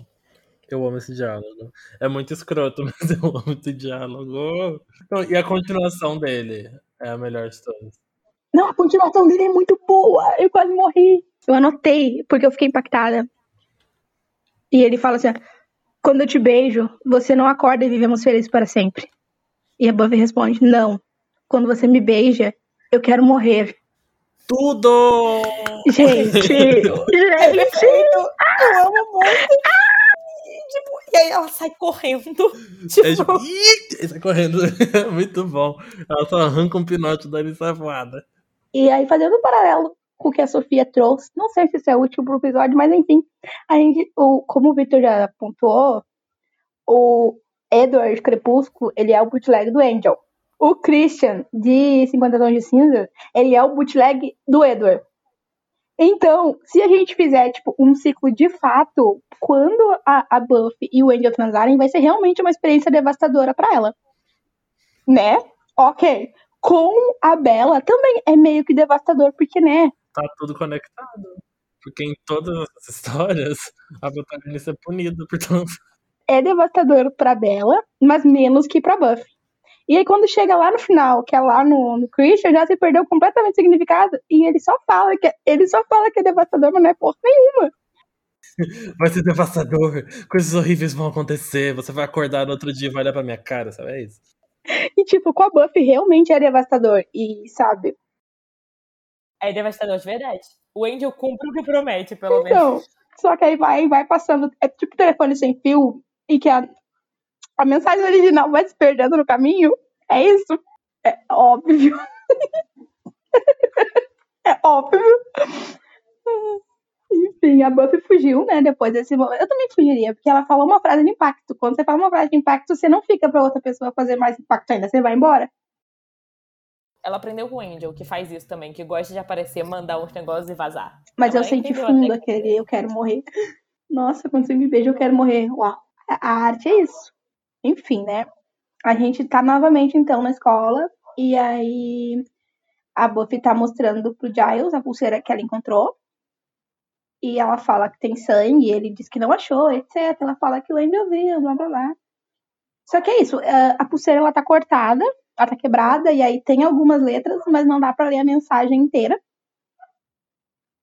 Eu amo esse diálogo. É muito escroto, mas eu amo esse diálogo. e a continuação dele é a melhor de todas.
Não, a continuação dele é muito boa. Eu quase morri. Eu anotei, porque eu fiquei impactada. E ele fala assim: Quando eu te beijo, você não acorda e vivemos felizes para sempre. E a Buffy responde: Não. Quando você me beija, eu quero morrer.
Tudo!
Gente! gente!
Eu amo muito! Tipo, e aí ela sai correndo. Tipo...
É, tipo, sai correndo. muito bom. Ela só arranca um pinote da sai voada.
E aí, fazendo um paralelo com o que a Sofia trouxe, não sei se isso é útil pro episódio, mas enfim, a gente, o, como o Victor já pontuou, o Edward Crepúsculo, ele é o bootleg do Angel. O Christian, de 50 Tons de Cinza, ele é o bootleg do Edward. Então, se a gente fizer, tipo, um ciclo de fato, quando a, a Buffy e o Angel transarem, vai ser realmente uma experiência devastadora para ela. Né? Ok com a Bela também é meio que devastador, porque, né?
Tá tudo conectado. Porque em todas as histórias, a protagonista é punida, portanto.
É devastador pra Bela, mas menos que pra Buffy. E aí, quando chega lá no final, que é lá no, no Christian, já se perdeu completamente o significado. E ele só fala que ele só fala que é devastador, mas não é porra nenhuma.
Vai ser devastador, coisas horríveis vão acontecer. Você vai acordar no outro dia e vai olhar pra minha cara, sabe? É isso.
E, tipo, com a Buffy realmente é devastador. E, sabe?
É devastador de verdade. O Angel cumpre o que promete, pelo
então,
menos.
Só que aí vai, vai passando. É tipo telefone sem fio e que a, a mensagem original vai se perdendo no caminho. É isso? É óbvio. é óbvio. Enfim, a Buffy fugiu, né? Depois desse momento. Eu também fugiria, porque ela falou uma frase de impacto. Quando você fala uma frase de impacto, você não fica pra outra pessoa fazer mais impacto ainda, você vai embora.
ela aprendeu com o Angel, que faz isso também, que gosta de aparecer, mandar uns negócios e vazar.
Mas
Ela
eu senti fundo
que-
aquele eu quero morrer. Nossa, quando você me beija, eu quero morrer. Uau. A a arte é isso. Enfim, né? A gente tá novamente, então, na escola. E aí a Buffy tá mostrando pro Giles a pulseira que ela encontrou. E ela fala que tem sangue, ele diz que não achou, etc. Ela fala que o Angel viu, blá blá blá. Só que é isso, eh, a pulseira ela tá cortada, ela tá quebrada, e aí tem algumas letras, mas não dá pra ler a mensagem inteira.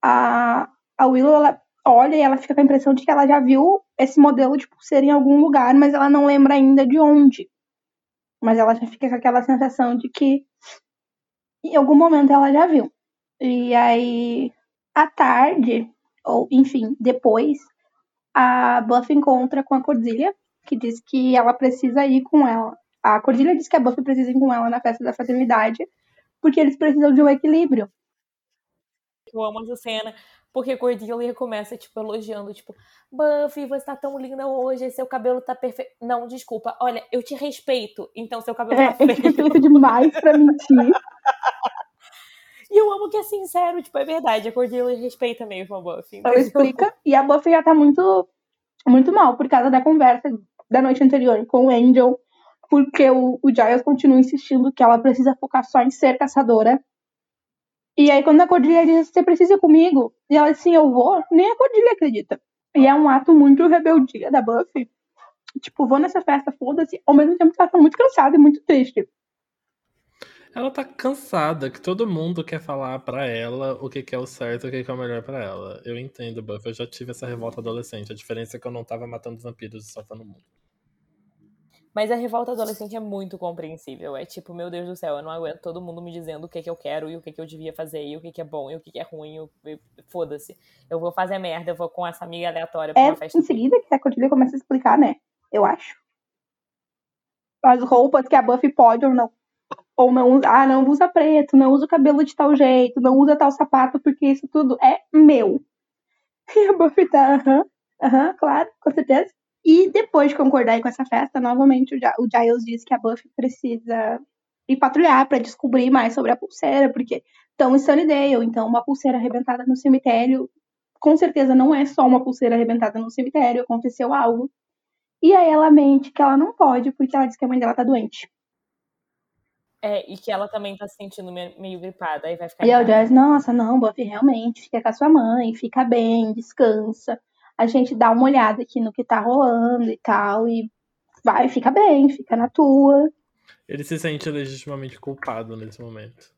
A, a Willow, ela olha e ela fica com a impressão de que ela já viu esse modelo de pulseira em algum lugar, mas ela não lembra ainda de onde. Mas ela já fica com aquela sensação de que em algum momento ela já viu. E aí, à tarde, ou enfim, depois, a Buffy encontra com a Cordelia, que diz que ela precisa ir com ela. A Cordelia diz que a Buffy precisa ir com ela na festa da fraternidade, porque eles precisam de um equilíbrio.
Eu amo essa cena, porque Cordelia começa, tipo, elogiando, tipo, Buffy, você tá tão linda hoje, seu cabelo tá perfeito. Não, desculpa, olha, eu te respeito, então seu cabelo
É,
tá feio.
respeita demais pra mentir.
E eu amo que é sincero, tipo, é verdade, a Cordelia respeita mesmo a Buffy. Entendeu?
explica. E a Buffy já tá muito, muito mal por causa da conversa da noite anterior com o Angel. Porque o, o Giles continua insistindo que ela precisa focar só em ser caçadora. E aí, quando a Cordelia diz, você precisa ir comigo? E ela diz, sim, eu vou. Nem a Cordelia acredita. E é um ato muito rebeldia da Buffy. Tipo, vou nessa festa, foda-se. Ao mesmo tempo ela tá muito cansada e muito triste.
Ela tá cansada que todo mundo quer falar pra ela o que, que é o certo e o que, que é o melhor pra ela. Eu entendo, Buffy. Eu já tive essa revolta adolescente. A diferença é que eu não tava matando vampiros e salvando o mundo.
Mas a revolta adolescente é muito compreensível. É tipo, meu Deus do céu, eu não aguento todo mundo me dizendo o que, que eu quero e o que, que eu devia fazer, e o que, que é bom e o que, que é ruim. eu- Foda-se. Eu vou fazer merda, eu vou com essa amiga aleatória pra
É
uma festa.
em seguida que a Cordelia começa a explicar, né? Eu acho. As roupas que a Buffy pode ou não. Ou não. Ah, não usa preto, não usa o cabelo de tal jeito, não usa tal sapato, porque isso tudo é meu. E a Buffy tá, aham, aham, claro, com certeza. E depois de concordar com essa festa, novamente o, Gi- o Giles diz que a Buffy precisa ir patrulhar pra descobrir mais sobre a pulseira, porque estão em Sunnydale, então uma pulseira arrebentada no cemitério com certeza não é só uma pulseira arrebentada no cemitério, aconteceu algo. E aí ela mente que ela não pode, porque ela diz que a mãe dela tá doente.
É, e que ela também tá se sentindo me- meio gripada, aí vai ficar.
E. Giles, nossa, não, Buffy, realmente, fica com a sua mãe, fica bem, descansa. A gente dá uma olhada aqui no que tá rolando e tal, e vai, fica bem, fica na tua.
Ele se sente legitimamente culpado nesse momento.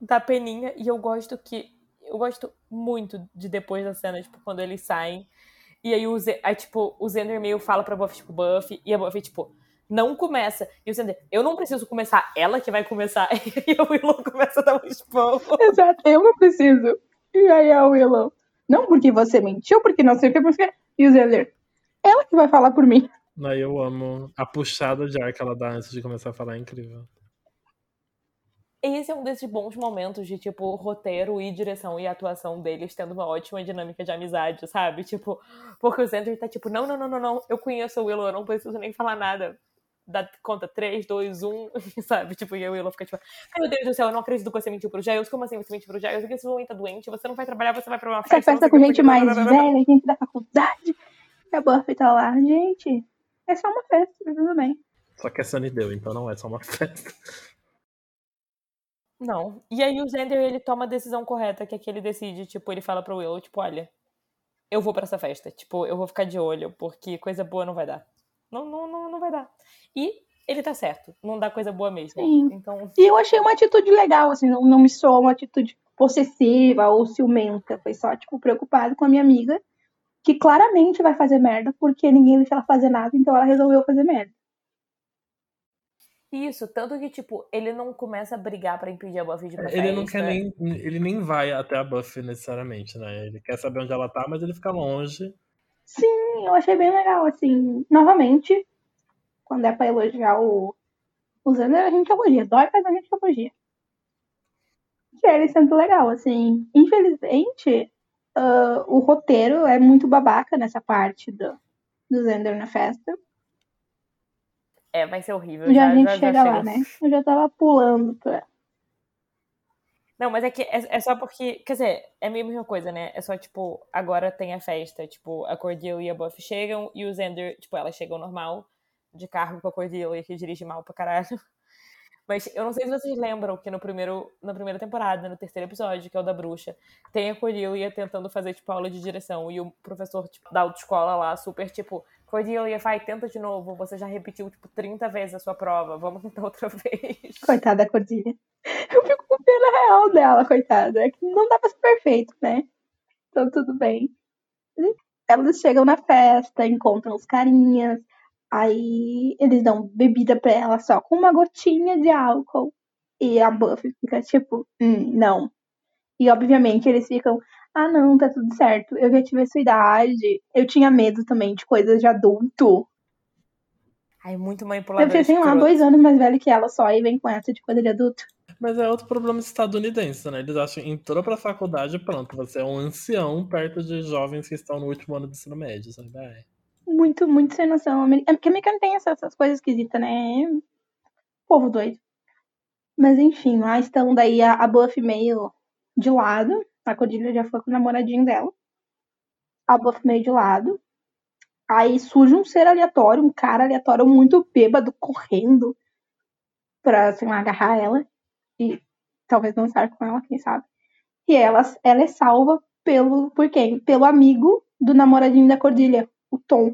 Dá peninha, e eu gosto que. Eu gosto muito de depois da cena, tipo, quando eles saem. E aí, o, Ze- aí, tipo, o Zender meio fala pra Buffy, tipo, Buffy, e a Buffy, tipo, não começa. E o Zender, eu não preciso começar, ela que vai começar. E o Willow começa a dar um esporro.
Exato, eu não preciso. E aí a Willow, não porque você mentiu, porque não sei o que, porque... E o Zeller, ela que vai falar por mim.
Daí eu amo a puxada de ar que ela dá antes de começar a falar, é incrível.
Esse é um desses bons momentos de, tipo, roteiro e direção e atuação deles tendo uma ótima dinâmica de amizade, sabe? Tipo, porque o Zender tá tipo, não, não, não, não, não, eu conheço o Willow, eu não preciso nem falar nada. Dá conta 3, 2, 1, sabe? Tipo, e a Willow fica tipo, ai meu Deus do céu, eu não acredito que você mentiu pro Giles. Como assim você mentiu pro Giles? Esse homem tá doente, você não vai trabalhar, você vai pra uma
Essa
festa. não
festa com gente
porque-
mais velha, gente da faculdade. E a Buffy tá lá, gente, é só uma festa, mas tudo bem.
Só que é Sunnydale, então não é só uma festa.
Não. E aí o Zender, ele toma a decisão correta, que é que ele decide, tipo, ele fala pro Willow, tipo, olha, eu vou pra essa festa. Tipo, eu vou ficar de olho, porque coisa boa não vai dar. Não, não, não, não vai dar. E ele tá certo, não dá coisa boa mesmo.
Sim.
Então,
E eu achei uma atitude legal, assim, não, não me soou uma atitude possessiva ou ciumenta. Foi só, tipo, preocupado com a minha amiga, que claramente vai fazer merda, porque ninguém deixa ela fazer nada, então ela resolveu fazer merda.
isso, tanto que, tipo, ele não começa a brigar pra impedir a Buffy de ir pra
Ele não quer nem. Ele nem vai até a Buffy necessariamente, né? Ele quer saber onde ela tá, mas ele fica longe.
Sim, eu achei bem legal, assim. Novamente, quando é pra elogiar o, o Xander, a gente elogia. Dói, mas a gente elogia. Que ele sendo legal, assim. Infelizmente, ah, o roteiro é muito babaca nessa parte do, do Xander na festa.
É, vai ser horrível.
Já,
já
a gente
já,
chega
já
lá, né? Eu já tava pulando pra.
Não, mas é que é, é, só porque. Quer dizer, é a mesma coisa, né? É só, tipo, agora tem a festa. Tipo, a Cordelia e a Buffy chegam e o Xander, tipo, elas chegam normal, de carro com a Cordelia, que dirige mal pra caralho. Mas eu não sei se vocês lembram que no primeiro, na primeira temporada, no terceiro episódio, que é o da bruxa, tem a Cordelia tentando fazer, tipo, aula de direção. E o professor, tipo, da autoescola lá, super, tipo, Cordelia, vai, tenta de novo. Você já repetiu, tipo, 30 vezes a sua prova. Vamos tentar outra vez.
Coitada da Cordelia. Eu fico com pena real dela, coitada. É que não dá pra ser perfeito, né? Então tudo bem. Elas chegam na festa, encontram os carinhas. Aí eles dão bebida pra ela só com uma gotinha de álcool. E a Buffy fica tipo, hum, não. E obviamente eles ficam, ah não, tá tudo certo. Eu já tive a sua idade. Eu tinha medo também de coisas de adulto.
Ai, muito manipulador.
Eu fiquei, sei lá, dois anos mais velho que ela só e vem com essa de coisa de adulto.
Mas é outro problema estadunidense, né? Eles acham que entrou pra faculdade pronto, você é um ancião perto de jovens que estão no último ano do ensino médio, sabe? Ai.
Muito, muito sem noção. É porque americano tem essas, essas coisas esquisitas, né? Povo doido. Mas enfim, lá estão daí a, a Buffy meio de lado. A Cordelia já foi com o namoradinho dela. A Buffy meio de lado. Aí surge um ser aleatório, um cara aleatório muito bêbado, correndo pra, sei lá, agarrar ela. E talvez dançar com ela, quem sabe. E ela, ela é salva pelo, por quem? Pelo amigo do namoradinho da Cordelia, o Tom,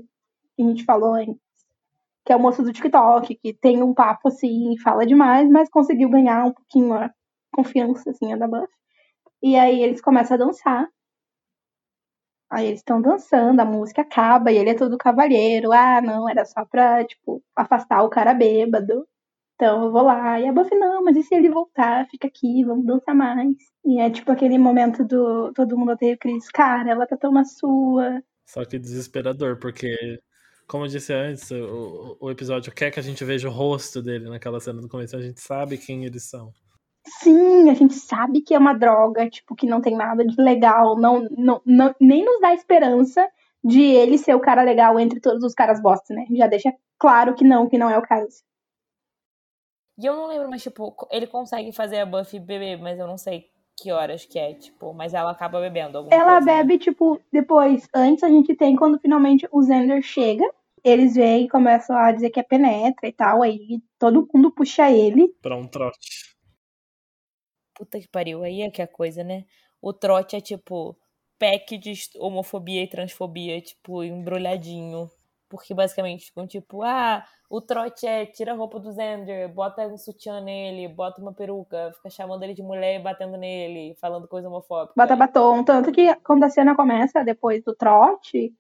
que a gente falou antes. Que é o moço do TikTok, que tem um papo assim, fala demais, mas conseguiu ganhar um pouquinho a confiança assim, da Buffy. E aí eles começam a dançar. Aí eles estão dançando, a música acaba e ele é todo cavalheiro. Ah, não, era só pra, tipo, afastar o cara bêbado. Então eu vou lá. E a Buffy, não, mas e se ele voltar? Fica aqui, vamos dançar mais. E é tipo aquele momento do todo mundo odeia o Chris. Cara, ela tá tão na sua.
Só que desesperador, porque, como eu disse antes, o, o episódio quer que a gente veja o rosto dele naquela cena do começo, a gente sabe quem eles são.
Sim, a gente sabe que é uma droga, tipo, que não tem nada de legal, não, não, não, nem nos dá esperança de ele ser o cara legal entre todos os caras bosta, né? Já deixa claro que não, que não é o caso.
E eu não lembro, mas, tipo, ele consegue fazer a Buffy beber, mas eu não sei que horas que é, tipo, mas ela acaba bebendo alguma
Ela
coisa, né?
bebe, tipo, depois. Antes a gente tem quando finalmente o Xander chega. Eles vêm e começam a dizer que é penetra e tal. Aí todo mundo puxa ele.
Pra um trote.
Puta que pariu, aí é que é a coisa, né? O trote é tipo pack de homofobia e transfobia, tipo, embrulhadinho. Porque basicamente ficam tipo, ah, o trote é tira a roupa do Xander, bota um sutiã nele, bota uma peruca, fica chamando ele de mulher e batendo nele, falando coisa homofóbica.
Bota batom. Tanto que quando a cena começa, depois do trote,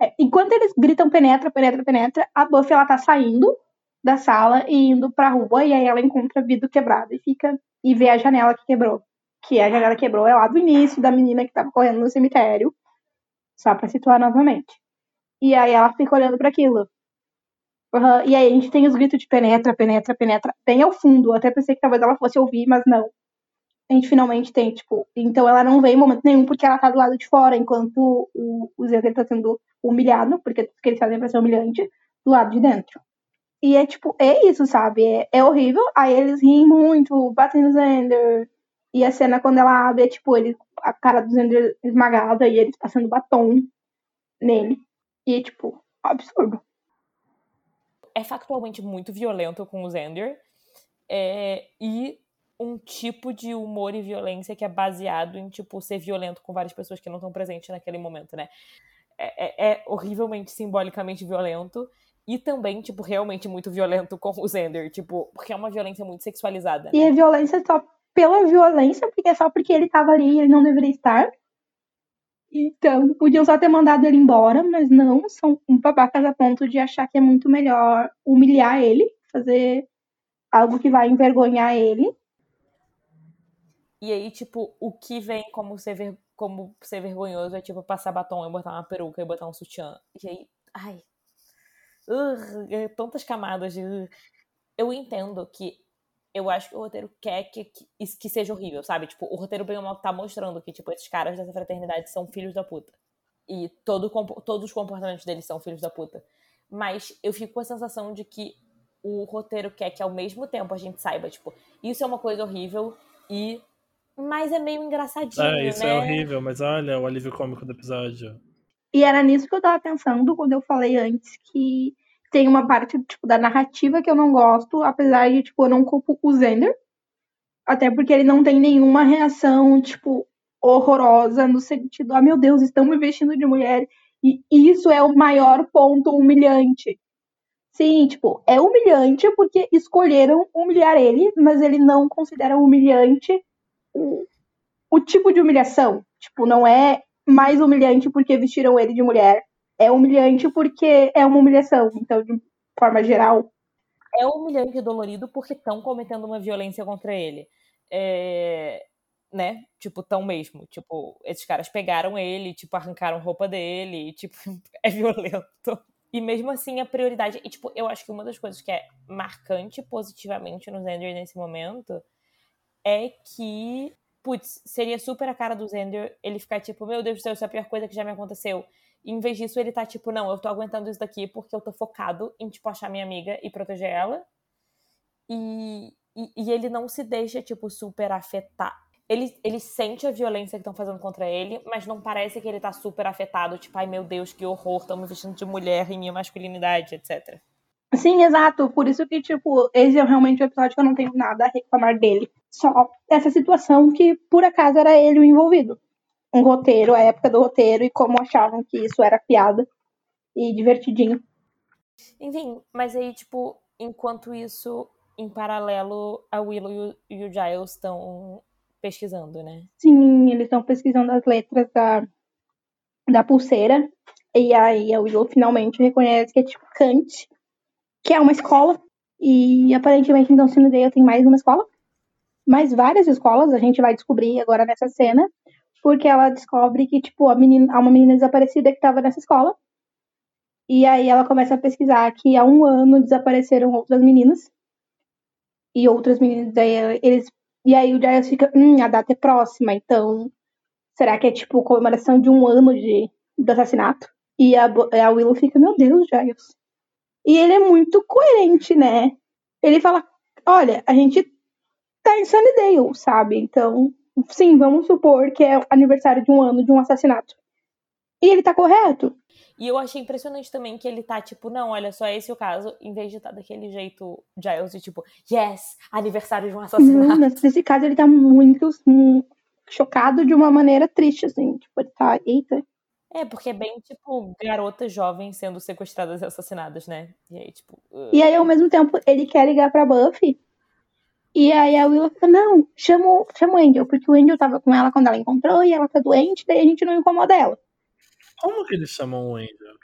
é, enquanto eles gritam penetra, penetra, penetra, a Buffy ela tá saindo da sala e indo pra rua, e aí ela encontra vidro quebrado e fica. e vê a janela que quebrou. Que a janela quebrou é lá do início da menina que tava correndo no cemitério. Só pra situar novamente. E aí ela fica olhando para aquilo. Uhum. E aí a gente tem os gritos de penetra, penetra, penetra, bem ao fundo. Até pensei que talvez ela fosse ouvir, mas não. A gente finalmente tem, tipo. Então ela não vem em momento nenhum porque ela tá do lado de fora, enquanto o, o Xander tá sendo humilhado, porque tudo que eles fazem pra ser humilhante, do lado de dentro. E é tipo, é isso, sabe? É, é horrível. Aí eles riem muito, batem no Xander. E a cena quando ela abre é tipo, ele, a cara do Xander esmagada e eles passando batom nele. E é tipo, absurdo.
É factualmente muito violento com o Xander. É, e um tipo de humor e violência que é baseado em, tipo, ser violento com várias pessoas que não estão presentes naquele momento, né? É, é, é horrivelmente, simbolicamente violento. E também, tipo, realmente muito violento com o Xander. Tipo, porque é uma violência muito sexualizada. Né?
E é violência só pela violência, porque é só porque ele tava ali e ele não deveria estar. Então, podiam só ter mandado ele embora, mas não, são um babacas a ponto de achar que é muito melhor humilhar ele, fazer algo que vai envergonhar ele.
E aí, tipo, o que vem como ser, ver... como ser vergonhoso é, tipo, passar batom e botar uma peruca e botar um sutiã. E aí, ai. Uh, tantas camadas de. Uh. Eu entendo que eu acho que o roteiro quer que, que, que seja horrível, sabe? Tipo, o roteiro bem ou mal tá mostrando que, tipo, esses caras dessa fraternidade são filhos da puta. E todo, todos os comportamentos deles são filhos da puta. Mas eu fico com a sensação de que o roteiro quer que ao mesmo tempo a gente saiba, tipo, isso é uma coisa horrível e. Mas é meio engraçadinho.
É, isso
né?
é horrível, mas olha o alívio cômico do episódio.
E era nisso que eu tava pensando quando eu falei antes que tem uma parte, tipo, da narrativa que eu não gosto, apesar de, tipo, eu não culpo o Zender. Até porque ele não tem nenhuma reação, tipo, horrorosa, no sentido, ah, meu Deus, estão me vestindo de mulher. E isso é o maior ponto humilhante. Sim, tipo, é humilhante porque escolheram humilhar ele, mas ele não considera humilhante o, o tipo de humilhação. Tipo, não é mais humilhante porque vestiram ele de mulher. É humilhante porque é uma humilhação. Então, de forma geral.
É humilhante e dolorido porque estão cometendo uma violência contra ele. É... Né? Tipo, tão mesmo. Tipo, esses caras pegaram ele, tipo, arrancaram roupa dele, e, tipo, é violento. E mesmo assim, a prioridade. E, tipo, eu acho que uma das coisas que é marcante positivamente no Zender nesse momento é que, putz, seria super a cara do Zender ele ficar tipo, meu Deus do céu, isso é a pior coisa que já me aconteceu. E em vez disso, ele tá tipo, não, eu tô aguentando isso daqui porque eu tô focado em, tipo, achar minha amiga e proteger ela. E, e, e ele não se deixa, tipo, super afetar. Ele, ele sente a violência que estão fazendo contra ele, mas não parece que ele tá super afetado, tipo, ai meu Deus, que horror, estão me vestindo de mulher em minha masculinidade, etc.
Sim, exato. Por isso que, tipo, esse é realmente o episódio que eu não tenho nada a reclamar dele. Só essa situação que, por acaso, era ele o envolvido. Um roteiro, a época do roteiro, e como achavam que isso era piada e divertidinho.
Enfim, mas aí, tipo, enquanto isso, em paralelo, a Willow e o Giles estão pesquisando, né?
Sim, eles estão pesquisando as letras da, da pulseira. E aí a Willow finalmente reconhece que é tipo Kant, que é uma escola. E aparentemente então Sunnydale tem mais uma escola. Mais várias escolas, a gente vai descobrir agora nessa cena. Porque ela descobre que, tipo, a menina, há uma menina desaparecida que estava nessa escola. E aí ela começa a pesquisar que há um ano desapareceram outras meninas. E outras meninas, daí eles e aí o Giles fica, hum, a data é próxima, então será que é tipo comemoração de um ano de, do assassinato? E a, a Willow fica, meu Deus, Giles. E ele é muito coerente, né? Ele fala, olha, a gente tá em Sunnydale, sabe? Então, sim, vamos supor que é aniversário de um ano de um assassinato. E ele tá correto.
E eu achei impressionante também que ele tá, tipo, não, olha só, esse é o caso, em vez de estar tá daquele jeito Giles, de tipo, yes, aniversário de um assassinato.
nesse caso ele tá muito, muito chocado de uma maneira triste, assim, tipo, ele tá, eita.
É, porque é bem, tipo, garotas jovens sendo sequestradas e assassinadas, né? E aí, tipo. Uh...
E aí, ao mesmo tempo, ele quer ligar pra Buffy. E aí a Willow fica, não, chama, chama o Angel, porque o Angel tava com ela quando ela encontrou e ela tá doente, daí a gente não incomoda ela.
Como que eles chamam o Angel?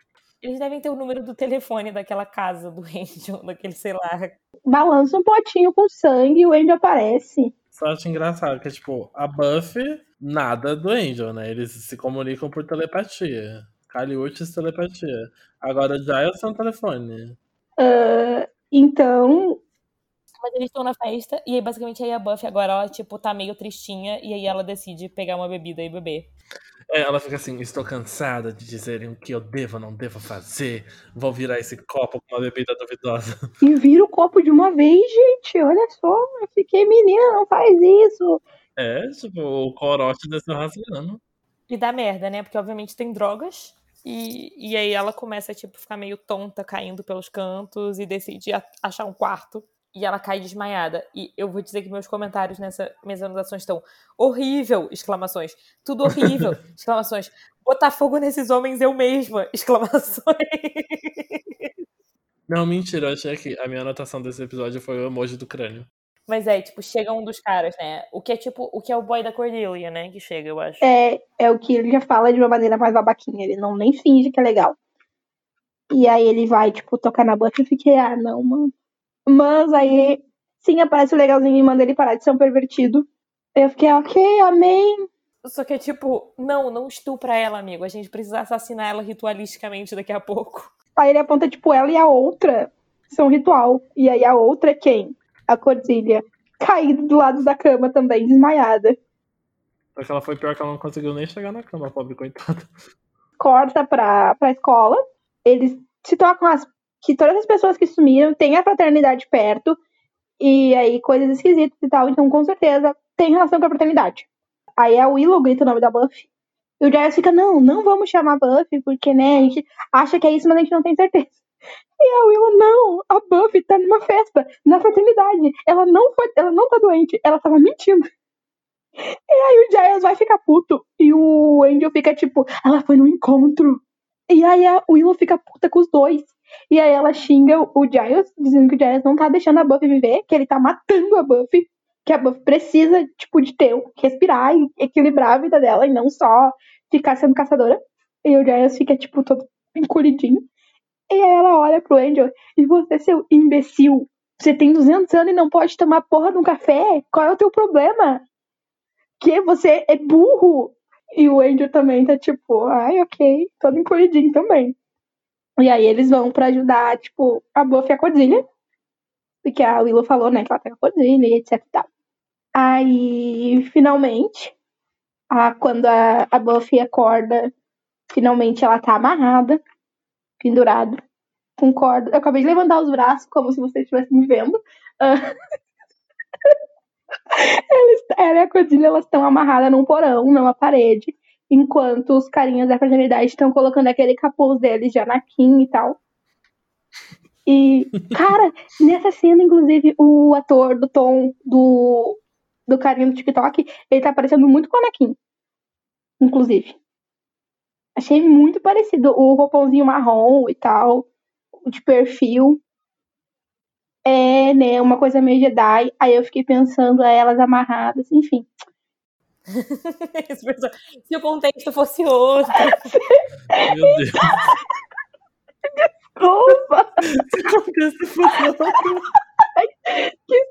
Eles devem ter o número do telefone daquela casa do Angel, daquele, sei lá.
Balança um potinho com sangue e o Angel aparece.
Só acho engraçado que, tipo, a Buffy, nada do Angel, né? Eles se comunicam por telepatia. Caliutes, telepatia. Agora Giles tem um telefone.
Uh, então.
Mas eles estão na festa, e aí basicamente aí a Buffy agora, ela, tipo, tá meio tristinha, e aí ela decide pegar uma bebida e beber.
É, ela fica assim, estou cansada de dizerem o que eu devo ou não devo fazer. Vou virar esse copo com uma bebida duvidosa.
E vira o copo de uma vez, gente. Olha só, eu fiquei menina, não faz isso.
É, tipo, o corote desceu rasgando.
E dá merda, né? Porque obviamente tem drogas. E, e aí ela começa a, tipo, ficar meio tonta, caindo pelos cantos e decide achar um quarto e ela cai desmaiada. E eu vou dizer que meus comentários nessa mesa anotações estão horrível! Exclamações. Tudo horrível! exclamações. Botar fogo nesses homens eu mesma! Exclamações.
Não, mentira, eu achei que a minha anotação desse episódio foi o emoji do crânio.
Mas é, tipo, chega um dos caras, né? O que é tipo, o que é o boy da Cordelia, né? Que chega, eu acho.
É, é o que ele já fala de uma maneira mais babaquinha. Ele não nem finge que é legal. E aí ele vai, tipo, tocar na boca e fiquei, ah, não, mano. Mas aí, sim, aparece o legalzinho e manda ele parar de ser um pervertido. Eu fiquei, ok, amém.
Só que é tipo, não, não estupra ela, amigo. A gente precisa assassinar ela ritualisticamente daqui a pouco.
Aí ele aponta, tipo, ela e a outra são ritual. E aí a outra é quem? A Cordilha. Caída do lado da cama também, desmaiada.
Só que ela foi pior que ela não conseguiu nem chegar na cama, pobre coitada.
Corta pra, pra escola. Eles se tocam as que todas as pessoas que sumiram têm a fraternidade perto, e aí coisas esquisitas e tal, então com certeza tem relação com a fraternidade. Aí a Willow grita o nome da Buffy. E o Giles fica, não, não vamos chamar Buffy, porque, né, a gente acha que é isso, mas a gente não tem certeza. E a Willow, não, a Buffy tá numa festa, na fraternidade. Ela não foi, ela não tá doente, ela tava mentindo. E aí o Giles vai ficar puto. E o Angel fica tipo, ela foi no encontro. E aí a Willow fica puta com os dois. E aí ela xinga o Giles, dizendo que o Giles não tá deixando a Buffy viver, que ele tá matando a Buffy que a Buffy precisa, tipo, de ter, respirar e equilibrar a vida dela e não só ficar sendo caçadora. E o Giles fica, tipo, todo encolhidinho. E aí ela olha pro Angel e você, seu imbecil, você tem 200 anos e não pode tomar porra de um café? Qual é o teu problema? Que você é burro? E o Angel também tá tipo, ai, ok, todo encolhidinho também. E aí eles vão para ajudar, tipo, a Buffy e a Cordilha. Porque a Willow falou, né, que ela tem a Cordilha e etc e tal. Aí, finalmente, a, quando a, a Buffy acorda, finalmente ela tá amarrada, pendurada, com corda. Eu acabei de levantar os braços, como se você estivesse me vendo. Uh... ela e a Cordilha, elas estão amarradas num porão, numa parede, enquanto os carinhas da fraternidade estão colocando aquele capuz deles de Anakin e tal. E, cara, nessa cena, inclusive, o ator do tom do do carinha do TikTok, ele tá parecendo muito com o Anakin. Inclusive. Achei muito parecido. O roupãozinho marrom e tal, de perfil. É, né, uma coisa meio Jedi. Aí eu fiquei pensando a elas amarradas, enfim.
Se o contexto fosse outro.
Meu Deus.
Desculpa!
Se o contexto fosse outro.
que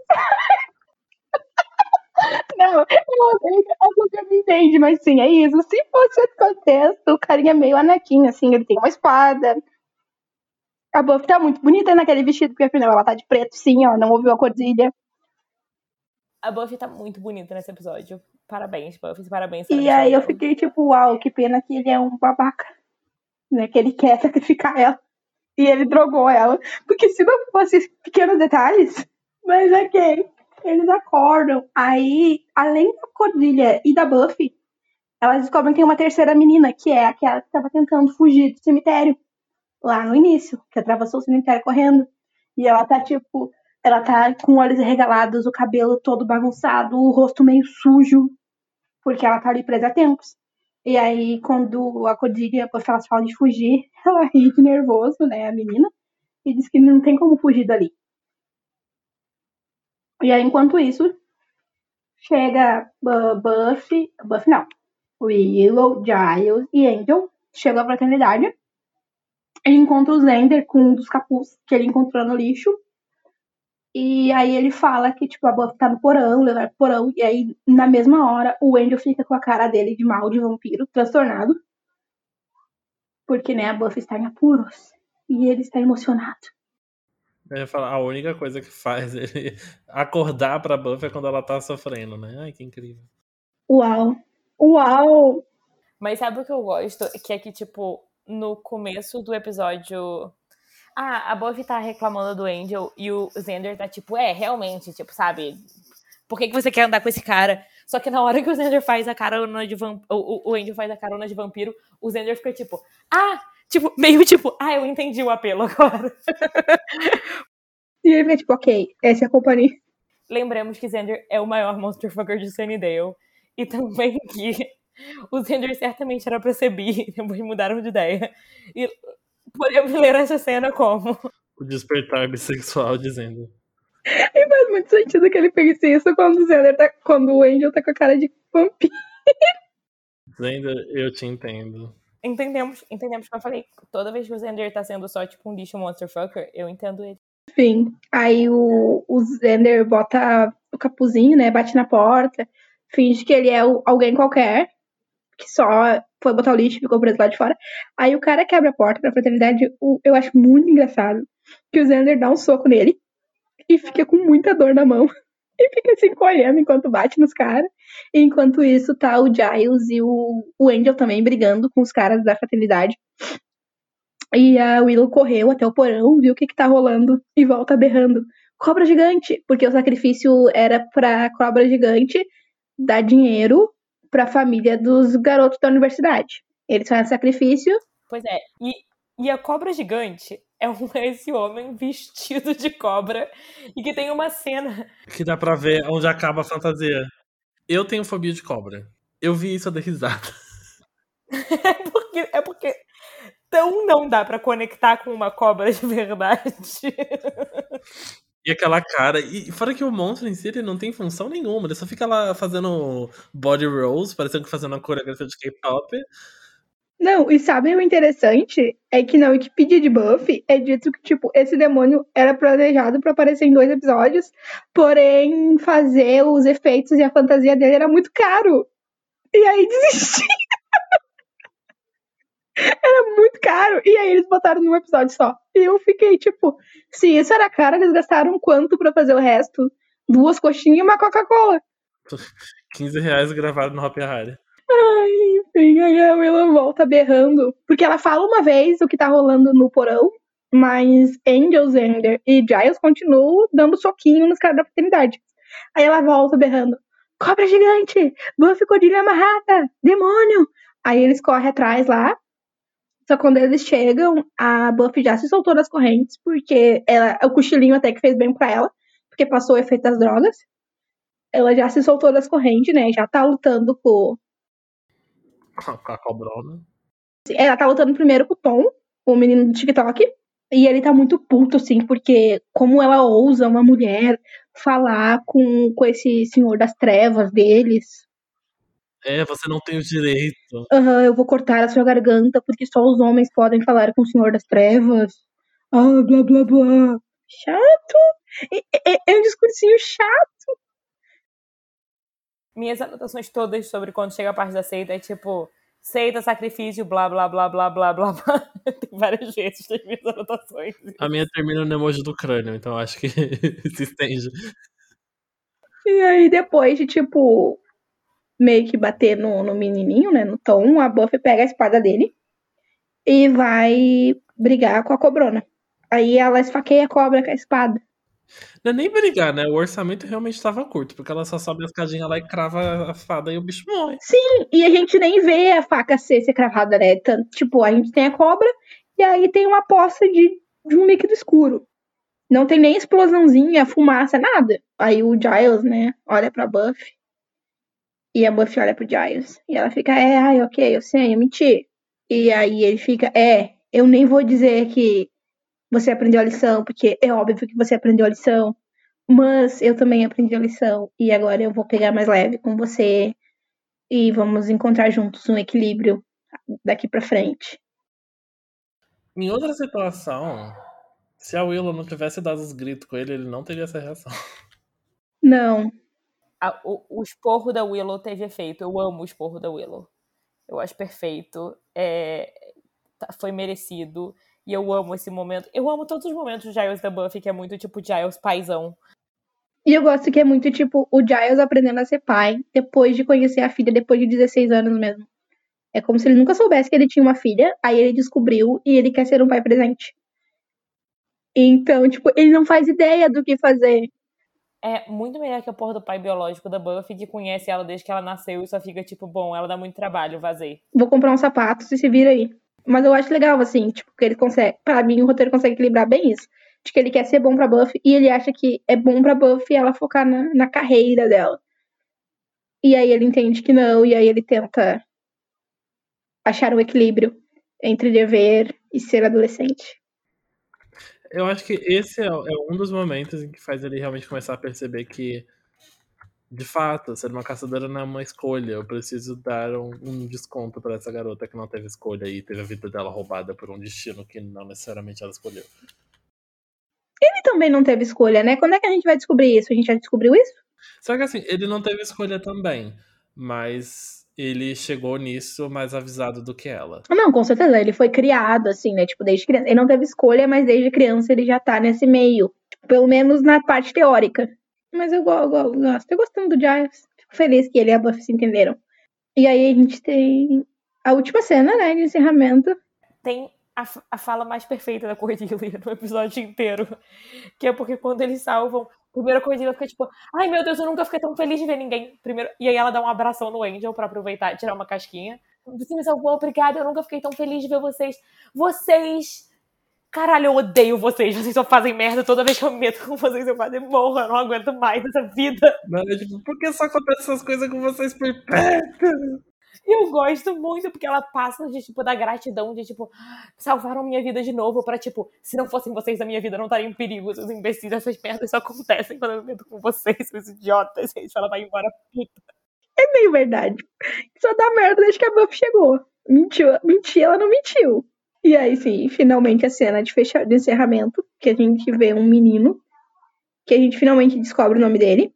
não, eu sei que a Luca me entende, mas sim, é isso. Se fosse esse contexto, o carinha é meio Anakin, assim, ele tem uma espada. A Buffy tá muito bonita naquele vestido, porque afinal ela tá de preto, sim, ela não ouviu a cordilha.
A Buffy tá muito bonita nesse episódio. Parabéns, Buffy, parabéns.
E aí eu fiquei tipo, uau, que pena que ele é um babaca. Né, que ele quer sacrificar ela. E ele drogou ela. Porque se não fosse pequenos detalhes, mas ok eles acordam. Aí, além da Cordilha e da Buffy, elas descobrem que tem uma terceira menina, que é aquela que estava tentando fugir do cemitério. Lá no início, que atravessou o cemitério correndo. E ela tá, tipo, ela tá com olhos regalados, o cabelo todo bagunçado, o rosto meio sujo, porque ela tá ali presa a tempos. E aí, quando a Cordilha, quando elas falam de fugir, ela ri de nervoso, né, a menina, e diz que não tem como fugir dali. E aí, enquanto isso, chega Buffy, Buffy não, Willow, Giles e Angel, chegam à fraternidade. Ele encontra o Zender com um dos capuz que ele encontrou no lixo. E aí ele fala que, tipo, a Buffy tá no porão, levar pro porão. E aí, na mesma hora, o Angel fica com a cara dele de mal de vampiro, transtornado. Porque, né, a Buffy está em apuros. E ele está emocionado.
Eu ia falar, a única coisa que faz ele acordar pra Buffy é quando ela tá sofrendo, né? Ai, que incrível.
Uau! Uau!
Mas sabe o que eu gosto? Que é que, tipo, no começo do episódio. Ah, a Buffy tá reclamando do Angel e o Xander tá tipo, é, realmente, tipo, sabe? Por que, que você quer andar com esse cara? Só que na hora que o Xander faz a carona de vampiro. O, o Angel faz a carona de vampiro, o Xander fica tipo, ah, Tipo, meio tipo, ah, eu entendi o apelo agora.
e ele fica tipo, ok, essa é a companhia.
Lembremos que Xander é o maior monsterfucker de Sunnydale. E também que o Xander certamente era pra ser bi, depois mudaram de ideia. E podemos ler essa cena como...
O despertar bissexual dizendo.
E faz muito sentido que ele pense isso quando o Xander tá... Quando o Angel tá com a cara de vampiro.
Xander, eu te entendo.
Entendemos, entendemos o que eu falei. Toda vez que o Zender tá sendo só tipo um lixo monsterfucker, eu entendo ele.
Enfim, aí o, o Zender bota o capuzinho, né? Bate na porta, finge que ele é o, alguém qualquer, que só foi botar o lixo e ficou preso lá de fora. Aí o cara quebra a porta da fraternidade. Eu acho muito engraçado que o Zender dá um soco nele e fica com muita dor na mão. E fica se encolhendo enquanto bate nos caras. Enquanto isso, tá o Giles e o, o Angel também brigando com os caras da fraternidade. E a Willow correu até o porão, viu o que, que tá rolando e volta berrando. Cobra gigante! Porque o sacrifício era pra cobra gigante dar dinheiro pra família dos garotos da universidade. Eles fazem sacrifício.
Pois é, e, e a cobra gigante é um, esse homem vestido de cobra e que tem uma cena.
Que dá pra ver onde acaba a fantasia. Eu tenho fobia de cobra. Eu vi isso, eu dei risada.
é porque, é porque tão não dá para conectar com uma cobra de verdade.
E aquela cara. E fora que o monstro em si ele não tem função nenhuma. Ele só fica lá fazendo body rolls, parecendo que fazendo uma coreografia de K-pop.
Não, e sabe o interessante? É que na Wikipedia de Buffy é dito que, tipo, esse demônio era planejado para aparecer em dois episódios, porém fazer os efeitos e a fantasia dele era muito caro. E aí desisti. Era muito caro. E aí eles botaram num episódio só. E eu fiquei, tipo, se isso era caro, eles gastaram quanto para fazer o resto? Duas coxinhas e uma Coca-Cola.
15 reais gravado no Hopi Hari.
Ai, enfim, aí a Willow volta berrando. Porque ela fala uma vez o que tá rolando no porão, mas Angel, Zender e Giles continuam dando soquinho nos caras da fraternidade. Aí ela volta berrando: Cobra gigante! Buffy Cordilha amarrada! Demônio! Aí eles correm atrás lá. Só que quando eles chegam, a Buffy já se soltou das correntes, porque ela, o cochilinho até que fez bem pra ela, porque passou o efeito das drogas. Ela já se soltou das correntes, né? Já tá lutando com,
com a cobrona.
Ela tá lutando primeiro com o Tom, o menino do TikTok. E ele tá muito puto, assim, porque como ela ousa uma mulher falar com, com esse senhor das trevas deles.
É, você não tem o direito.
Aham, uhum, eu vou cortar a sua garganta porque só os homens podem falar com o senhor das trevas. Ah, blá blá blá. Chato. É, é, é um discursinho chato.
Minhas anotações todas sobre quando chega a parte da seita é tipo seita, sacrifício, blá, blá, blá, blá, blá, blá, blá. Tem várias vezes nas minhas anotações.
A minha termina no emoji do crânio, então acho que se estende.
E aí, depois de, tipo, meio que bater no, no menininho, né, no Tom, a Buffy pega a espada dele e vai brigar com a cobrona. Aí ela esfaqueia a cobra com a espada.
Não é nem brigar, né? O orçamento realmente estava curto, porque ela só sobe a escadinha lá e crava a fada e o bicho morre.
Sim, e a gente nem vê a faca ser, ser cravada, né? Tanto, tipo, a gente tem a cobra e aí tem uma poça de, de um líquido escuro. Não tem nem explosãozinha, fumaça, nada. Aí o Giles, né, olha pra Buffy. E a Buffy olha pro Giles. E ela fica, é, ai, ok, eu sei, eu menti. E aí ele fica, é, eu nem vou dizer que você aprendeu a lição, porque é óbvio que você aprendeu a lição, mas eu também aprendi a lição e agora eu vou pegar mais leve com você e vamos encontrar juntos um equilíbrio daqui para frente.
Em outra situação, se a Willow não tivesse dado os gritos com ele, ele não teria essa reação.
Não.
A, o, o esporro da Willow teve efeito. Eu amo o esporro da Willow. Eu acho perfeito. É, tá, foi merecido. E eu amo esse momento. Eu amo todos os momentos do Giles da Buffy, que é muito tipo Giles paizão.
E eu gosto que é muito tipo o Giles aprendendo a ser pai depois de conhecer a filha, depois de 16 anos mesmo. É como se ele nunca soubesse que ele tinha uma filha, aí ele descobriu e ele quer ser um pai presente. Então, tipo, ele não faz ideia do que fazer.
É muito melhor que a porra do pai biológico da Buffy, que conhece ela desde que ela nasceu e só fica tipo, bom, ela dá muito trabalho, vazei.
Vou comprar um sapato, se se vira aí. Mas eu acho legal, assim, tipo, que ele consegue. Pra mim, o roteiro consegue equilibrar bem isso. De que ele quer ser bom pra Buffy e ele acha que é bom pra Buffy ela focar na, na carreira dela. E aí ele entende que não, e aí ele tenta achar um equilíbrio entre dever e ser adolescente.
Eu acho que esse é, é um dos momentos em que faz ele realmente começar a perceber que de fato, ser uma caçadora não é uma escolha. Eu preciso dar um, um desconto para essa garota que não teve escolha e teve a vida dela roubada por um destino que não necessariamente ela escolheu.
Ele também não teve escolha, né? Quando é que a gente vai descobrir isso? A gente já descobriu isso?
Só que assim, ele não teve escolha também, mas ele chegou nisso mais avisado do que ela.
Não, com certeza. Ele foi criado, assim, né? Tipo, desde criança. Ele não teve escolha, mas desde criança ele já tá nesse meio. Tipo, pelo menos na parte teórica. Mas eu, eu, eu gosto. Eu gostando do Giles. Fico feliz que ele e a Buffy se entenderam. E aí a gente tem a última cena, né, de encerramento.
Tem a, a fala mais perfeita da Cordelia no episódio inteiro. Que é porque quando eles salvam, primeiro a Cordelia fica tipo, ai meu Deus, eu nunca fiquei tão feliz de ver ninguém. Primeiro, e aí ela dá um abração no Angel pra aproveitar tirar uma casquinha. Você me salvou, obrigada, eu nunca fiquei tão feliz de ver vocês. Vocês Caralho, eu odeio vocês. Vocês só fazem merda toda vez que eu me meto com vocês. Eu quase morro. Eu não aguento mais essa vida.
Mas, tipo, por que só acontecem essas coisas com vocês por perto?
Eu gosto muito porque ela passa de, tipo, da gratidão de, tipo, salvaram minha vida de novo pra, tipo, se não fossem vocês, a minha vida não estaria em perigo. Esses imbecis, essas merdas só acontecem quando eu me com vocês, seus idiotas. Aí ela vai embora puta.
É meio verdade. Só dá merda desde que a Buff chegou. Mentiu, mentiu, ela não mentiu. E aí, sim, finalmente a cena de, fechar, de encerramento, que a gente vê um menino, que a gente finalmente descobre o nome dele,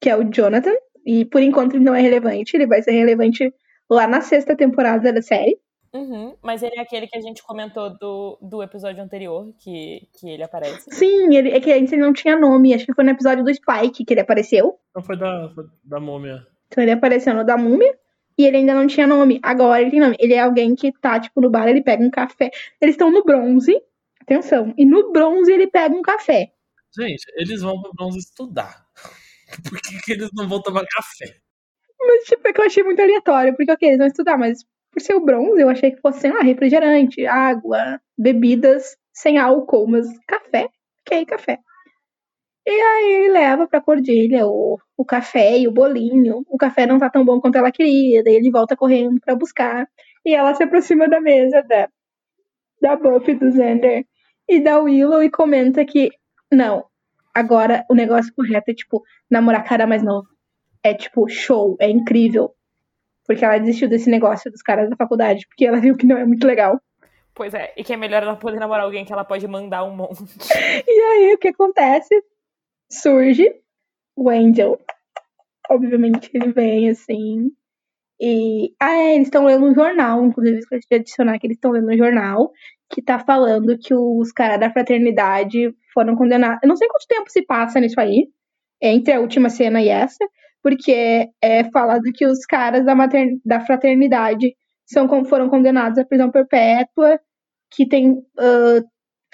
que é o Jonathan. E por enquanto ele não é relevante, ele vai ser relevante lá na sexta temporada da série.
Uhum, mas ele é aquele que a gente comentou do, do episódio anterior, que, que ele aparece.
Sim, ele, é que antes ele não tinha nome. Acho que foi no episódio do Spike que ele apareceu.
Não foi da, foi da múmia.
Então ele apareceu no da múmia. E ele ainda não tinha nome. Agora ele tem nome. Ele é alguém que tá, tipo, no bar, ele pega um café. Eles estão no bronze. Atenção. E no bronze ele pega um café.
Gente, eles vão pro bronze estudar. Por que, que eles não vão tomar café?
Mas, tipo, é que eu achei muito aleatório. Porque, ok, eles vão estudar, mas por ser o bronze, eu achei que fosse, sei lá, refrigerante, água, bebidas sem álcool. Mas café? Ok, café. E aí ele leva pra Cordilha o, o café e o bolinho. O café não tá tão bom quanto ela queria, daí ele volta correndo pra buscar. E ela se aproxima da mesa da, da Buffy do Xander e da Willow e comenta que não, agora o negócio correto é tipo namorar cara mais novo. É tipo show, é incrível. Porque ela desistiu desse negócio dos caras da faculdade, porque ela viu que não é muito legal.
Pois é, e que é melhor ela poder namorar alguém que ela pode mandar um monte.
E aí o que acontece? surge o Angel. Obviamente ele vem assim. E. Ah, é, eles estão lendo um jornal, inclusive, esqueci de adicionar que eles estão lendo um jornal que tá falando que os caras da fraternidade foram condenados. Eu não sei quanto tempo se passa nisso aí, entre a última cena e essa, porque é falado que os caras da, matern... da fraternidade são, foram condenados à prisão perpétua, que tem uh,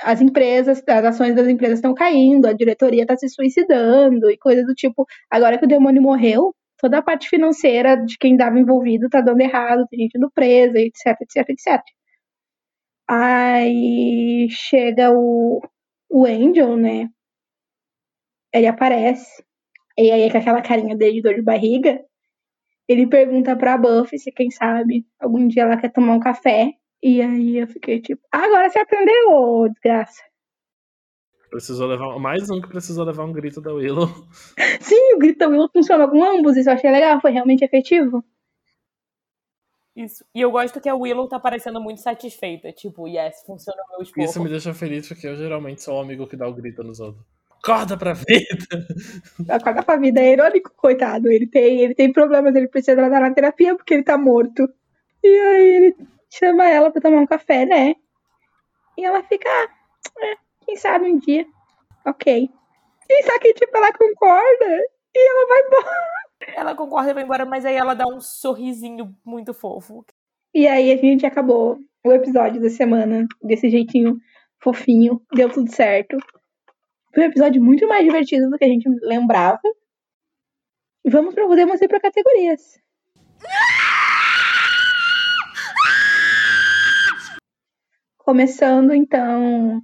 as empresas, as ações das empresas estão caindo, a diretoria está se suicidando e coisas do tipo. Agora que o demônio morreu, toda a parte financeira de quem estava envolvido está dando errado, tem gente indo presa, etc, etc, etc. Aí chega o, o Angel, né? Ele aparece. E aí, com aquela carinha dele de dor de barriga, ele pergunta pra Buffy se, quem sabe, algum dia ela quer tomar um café. E aí eu fiquei tipo, agora você aprendeu, ô desgraça.
Precisou levar. Mais um que precisou levar um grito da Willow.
Sim, o grito da Willow funcionou com ambos, isso eu achei legal, foi realmente efetivo.
Isso. E eu gosto que a Willow tá parecendo muito satisfeita. Tipo, yes, funciona o meu esforço.
Isso me deixa feliz porque eu geralmente sou o amigo que dá o grito nos outros. Acorda pra vida!
Acorda pra vida, é irônico, coitado. Ele tem, ele tem problemas, ele precisa tratar na terapia porque ele tá morto. E aí ele chama ela pra tomar um café, né? E ela fica, ah, é, quem sabe um dia. Ok. E só que, tipo, ela concorda e ela vai embora.
Ela concorda e vai embora, mas aí ela dá um sorrisinho muito fofo.
E aí a gente acabou o episódio da semana desse jeitinho fofinho. Deu tudo certo. Foi um episódio muito mais divertido do que a gente lembrava. E vamos pra, podemos ir pra categorias. Começando, então,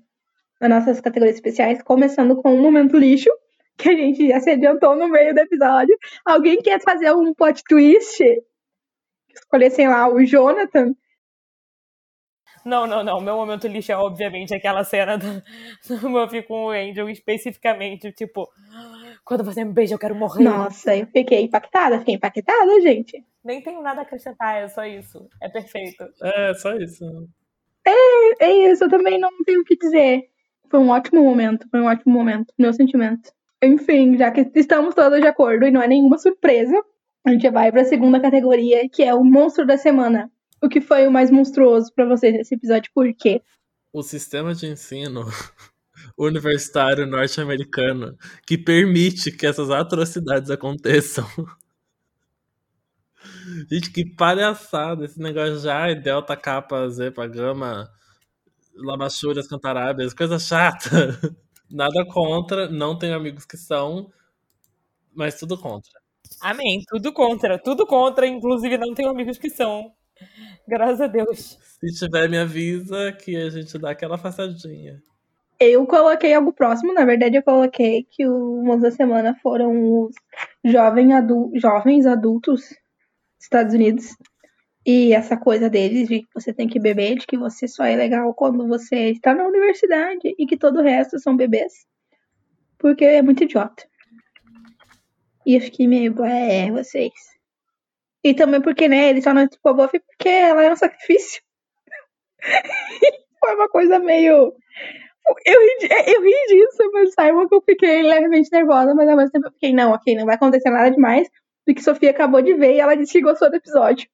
as nossas categorias especiais, começando com o momento lixo, que a gente já se adiantou no meio do episódio. Alguém quer fazer um plot twist? Escolher, sei lá, o Jonathan?
Não, não, não. Meu momento lixo é, obviamente, aquela cena do, do Muffy com o Angel, especificamente, tipo, quando você me beija, eu quero morrer.
Nossa, eu fiquei impactada, fiquei impactada, gente.
Nem tenho nada a acrescentar, é só isso. É perfeito.
É, só isso.
É, é isso, eu também não tenho o que dizer. Foi um ótimo momento, foi um ótimo momento, meu sentimento. Enfim, já que estamos todos de acordo e não é nenhuma surpresa, a gente vai para a segunda categoria, que é o monstro da semana. O que foi o mais monstruoso para vocês nesse episódio? Por quê?
O sistema de ensino universitário norte-americano que permite que essas atrocidades aconteçam. Gente, que palhaçada esse negócio já é delta, capa, z pra gama. Labachuras, cantarábias, coisa chata. Nada contra, não tenho amigos que são, mas tudo contra.
Amém, tudo contra, tudo contra, inclusive não tenho amigos que são. Graças a Deus.
Se tiver, me avisa que a gente dá aquela afastadinha.
Eu coloquei algo próximo, na verdade eu coloquei que o Mãos da Semana foram os jovem adu jovens adultos dos Estados Unidos. E essa coisa deles de que você tem que beber, de que você só é legal quando você está na universidade e que todo o resto são bebês. Porque é muito idiota. E eu fiquei meio, é, vocês. E também porque, né, ele só não estrupou a Buffy porque ela era um sacrifício. Foi uma coisa meio. Eu ri, eu ri disso, mas saiba que eu fiquei levemente nervosa, mas ao mesmo tempo eu fiquei, não, ok, não vai acontecer nada demais, porque Sofia acabou de ver e ela disse que gostou do episódio.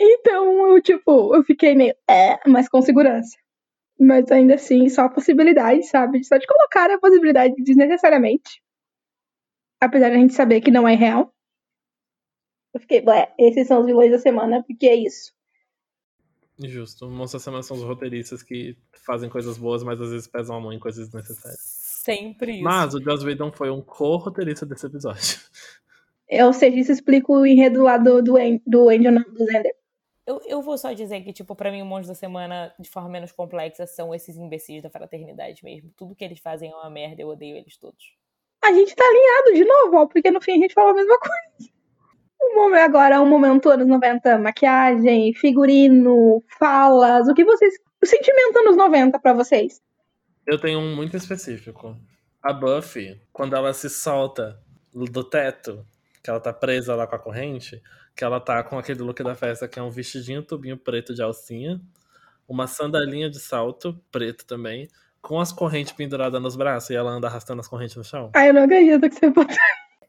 Então, eu, tipo, eu fiquei meio, é, mas com segurança. Mas ainda assim, só a possibilidade, sabe? Só de colocar a possibilidade desnecessariamente. Apesar de a gente saber que não é real. Eu fiquei, ué, esses são os vilões da semana, porque é isso.
Justo. Monstros da semana são os roteiristas que fazem coisas boas, mas às vezes pesam a mão em coisas desnecessárias.
Sempre isso.
Mas o Joss Whedon foi um co-roteirista desse episódio.
Ou seja, isso explica o enredo lá do, do, do Angel, não, do Zender.
Eu, eu vou só dizer que, tipo, pra mim, o Monstro da Semana, de forma menos complexa, são esses imbecis da fraternidade mesmo. Tudo que eles fazem é uma merda, eu odeio eles todos.
A gente tá alinhado de novo, ó, porque no fim a gente falou a mesma coisa. O momento agora, um momento anos 90, maquiagem, figurino, falas, o que vocês. O sentimento anos 90 pra vocês.
Eu tenho um muito específico. A Buffy, quando ela se solta do teto, que ela tá presa lá com a corrente, que ela tá com aquele look da festa, que é um vestidinho tubinho preto de alcinha, uma sandalinha de salto, preto também, com as correntes penduradas nos braços e ela anda arrastando as correntes no chão.
Ai, eu não acredito que você botou.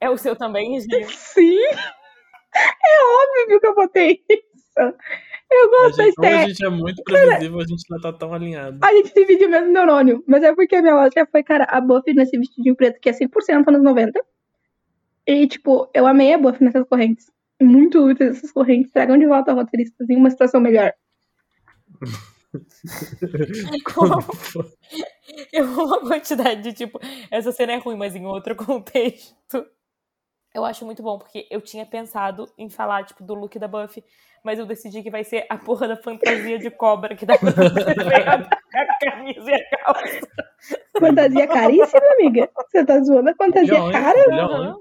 É o seu também, Gil?
Sim! É óbvio que eu botei isso. Eu
A
gosto da
como a
estética.
gente é muito previsível, a gente não tá tão alinhado.
A gente divide o mesmo neurônio. Mas é porque a minha lógica foi, cara, a Buffy nesse vestidinho preto que é 100% anos 90. E, tipo, eu amei a Buffy nessas correntes. Muito úteis essas correntes. Tragam de volta roteiristas em uma situação melhor.
Eu amo uma quantidade de tipo, essa cena é ruim, mas em outro contexto. Eu acho muito bom, porque eu tinha pensado em falar, tipo, do look da Buffy, mas eu decidi que vai ser a porra da fantasia de cobra que dá pra você ver a a camisa e a calça.
Fantasia caríssima, amiga. Você tá zoando a fantasia
Milhões,
cara?
milhões.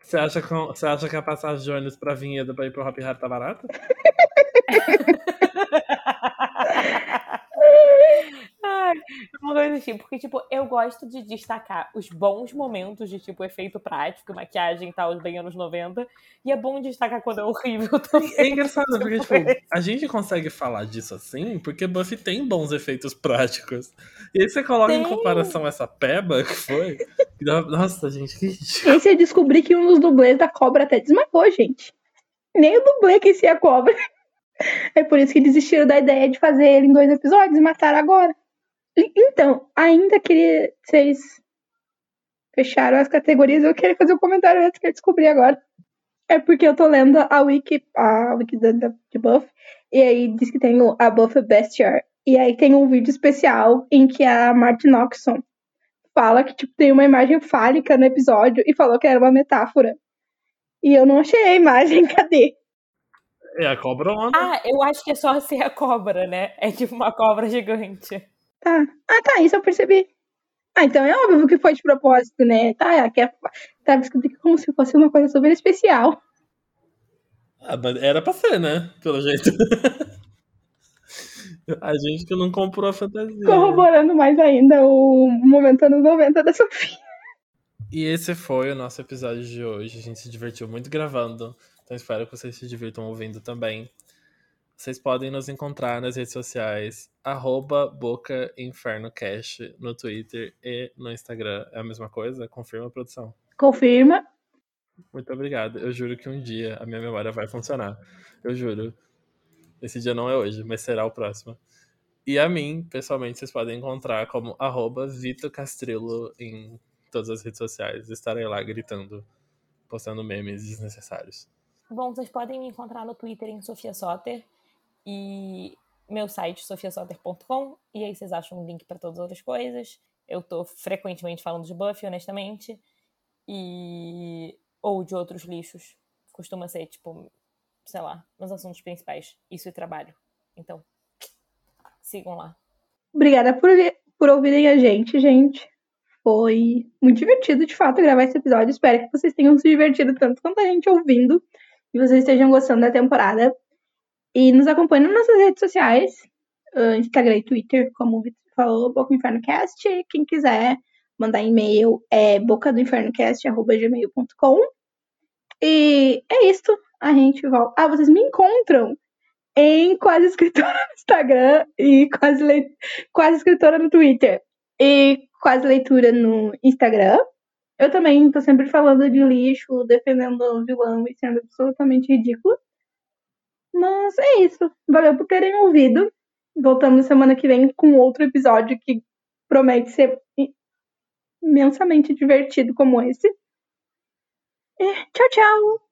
Você acha, que, você acha que a passagem de ônibus pra Vinhedo pra ir pro Happy Hard tá barata?
Ai, uma coisa assim, porque, tipo, eu gosto de destacar os bons momentos de, tipo, efeito prático, maquiagem e tal, bem anos 90. E é bom destacar quando é horrível também.
É engraçado, porque, tipo, a gente consegue falar disso assim, porque Buffy tem bons efeitos práticos. E aí você coloca em
Tem.
comparação essa peba que foi. que dá- Nossa, gente, que ridículo.
Esse eu descobri que um dos dublês da cobra até desmaiou, gente. Nem o dublê que se a cobra. É por isso que desistiram da ideia de fazer ele em dois episódios e mataram agora. Então, ainda queria. Vocês fecharam as categorias, eu queria fazer um comentário antes que eu descobri agora. É porque eu tô lendo a wiki, a wiki da- de Buff, e aí diz que tem o, a Buff Bestiar. E aí tem um vídeo especial em que a Martin Oxon fala que tipo, tem uma imagem fálica no episódio e falou que era uma metáfora. E eu não achei a imagem, cadê?
É a cobra onda.
Ah, eu acho que é só ser a cobra, né? É tipo uma cobra gigante.
Tá. Ah, tá, isso eu percebi. Ah, então é óbvio que foi de propósito, né? Tá, que é, tava escrito como se fosse uma coisa super especial.
Ah, mas era pra ser, né? Pelo jeito. A gente que não comprou a fantasia.
Corroborando mais ainda o momento anos 90 da Sofia.
E esse foi o nosso episódio de hoje. A gente se divertiu muito gravando. Então espero que vocês se divirtam ouvindo também. Vocês podem nos encontrar nas redes sociais, arroba Boca Inferno Cash no Twitter e no Instagram. É a mesma coisa? Confirma, produção.
Confirma.
Muito obrigado. Eu juro que um dia a minha memória vai funcionar. Eu juro. Esse dia não é hoje, mas será o próximo. E a mim, pessoalmente, vocês podem encontrar como arroba Vito Castrilo em todas as redes sociais. Estarei lá gritando, postando memes desnecessários.
Bom, vocês podem me encontrar no Twitter em Sofia Soter. E meu site, sofiasoter.com, e aí vocês acham um link para todas as outras coisas. Eu tô frequentemente falando de Buffy, honestamente, e ou de outros lixos. Costuma ser, tipo, sei lá, nos assuntos principais. Isso e trabalho. Então, sigam lá.
Obrigada por, por ouvirem a gente, gente. Foi muito divertido, de fato, gravar esse episódio. Espero que vocês tenham se divertido tanto quanto a gente ouvindo. E vocês estejam gostando da temporada. E nos acompanhem nas nossas redes sociais. Uh, Instagram e Twitter, como o Vitor falou, Boca do Inferno Cast. Quem quiser mandar e-mail é bocadoinfernocast.gmail.com. E é isso. A gente volta. Ah, vocês me encontram em Quase Escritora no Instagram e Quase, Le... Quase Escritora no Twitter. E Quase Leitura no Instagram. Eu também tô sempre falando de lixo, defendendo o vilão e sendo absolutamente ridículo. Mas é isso. Valeu por terem ouvido. Voltamos semana que vem com outro episódio que promete ser imensamente divertido como esse. E tchau, tchau!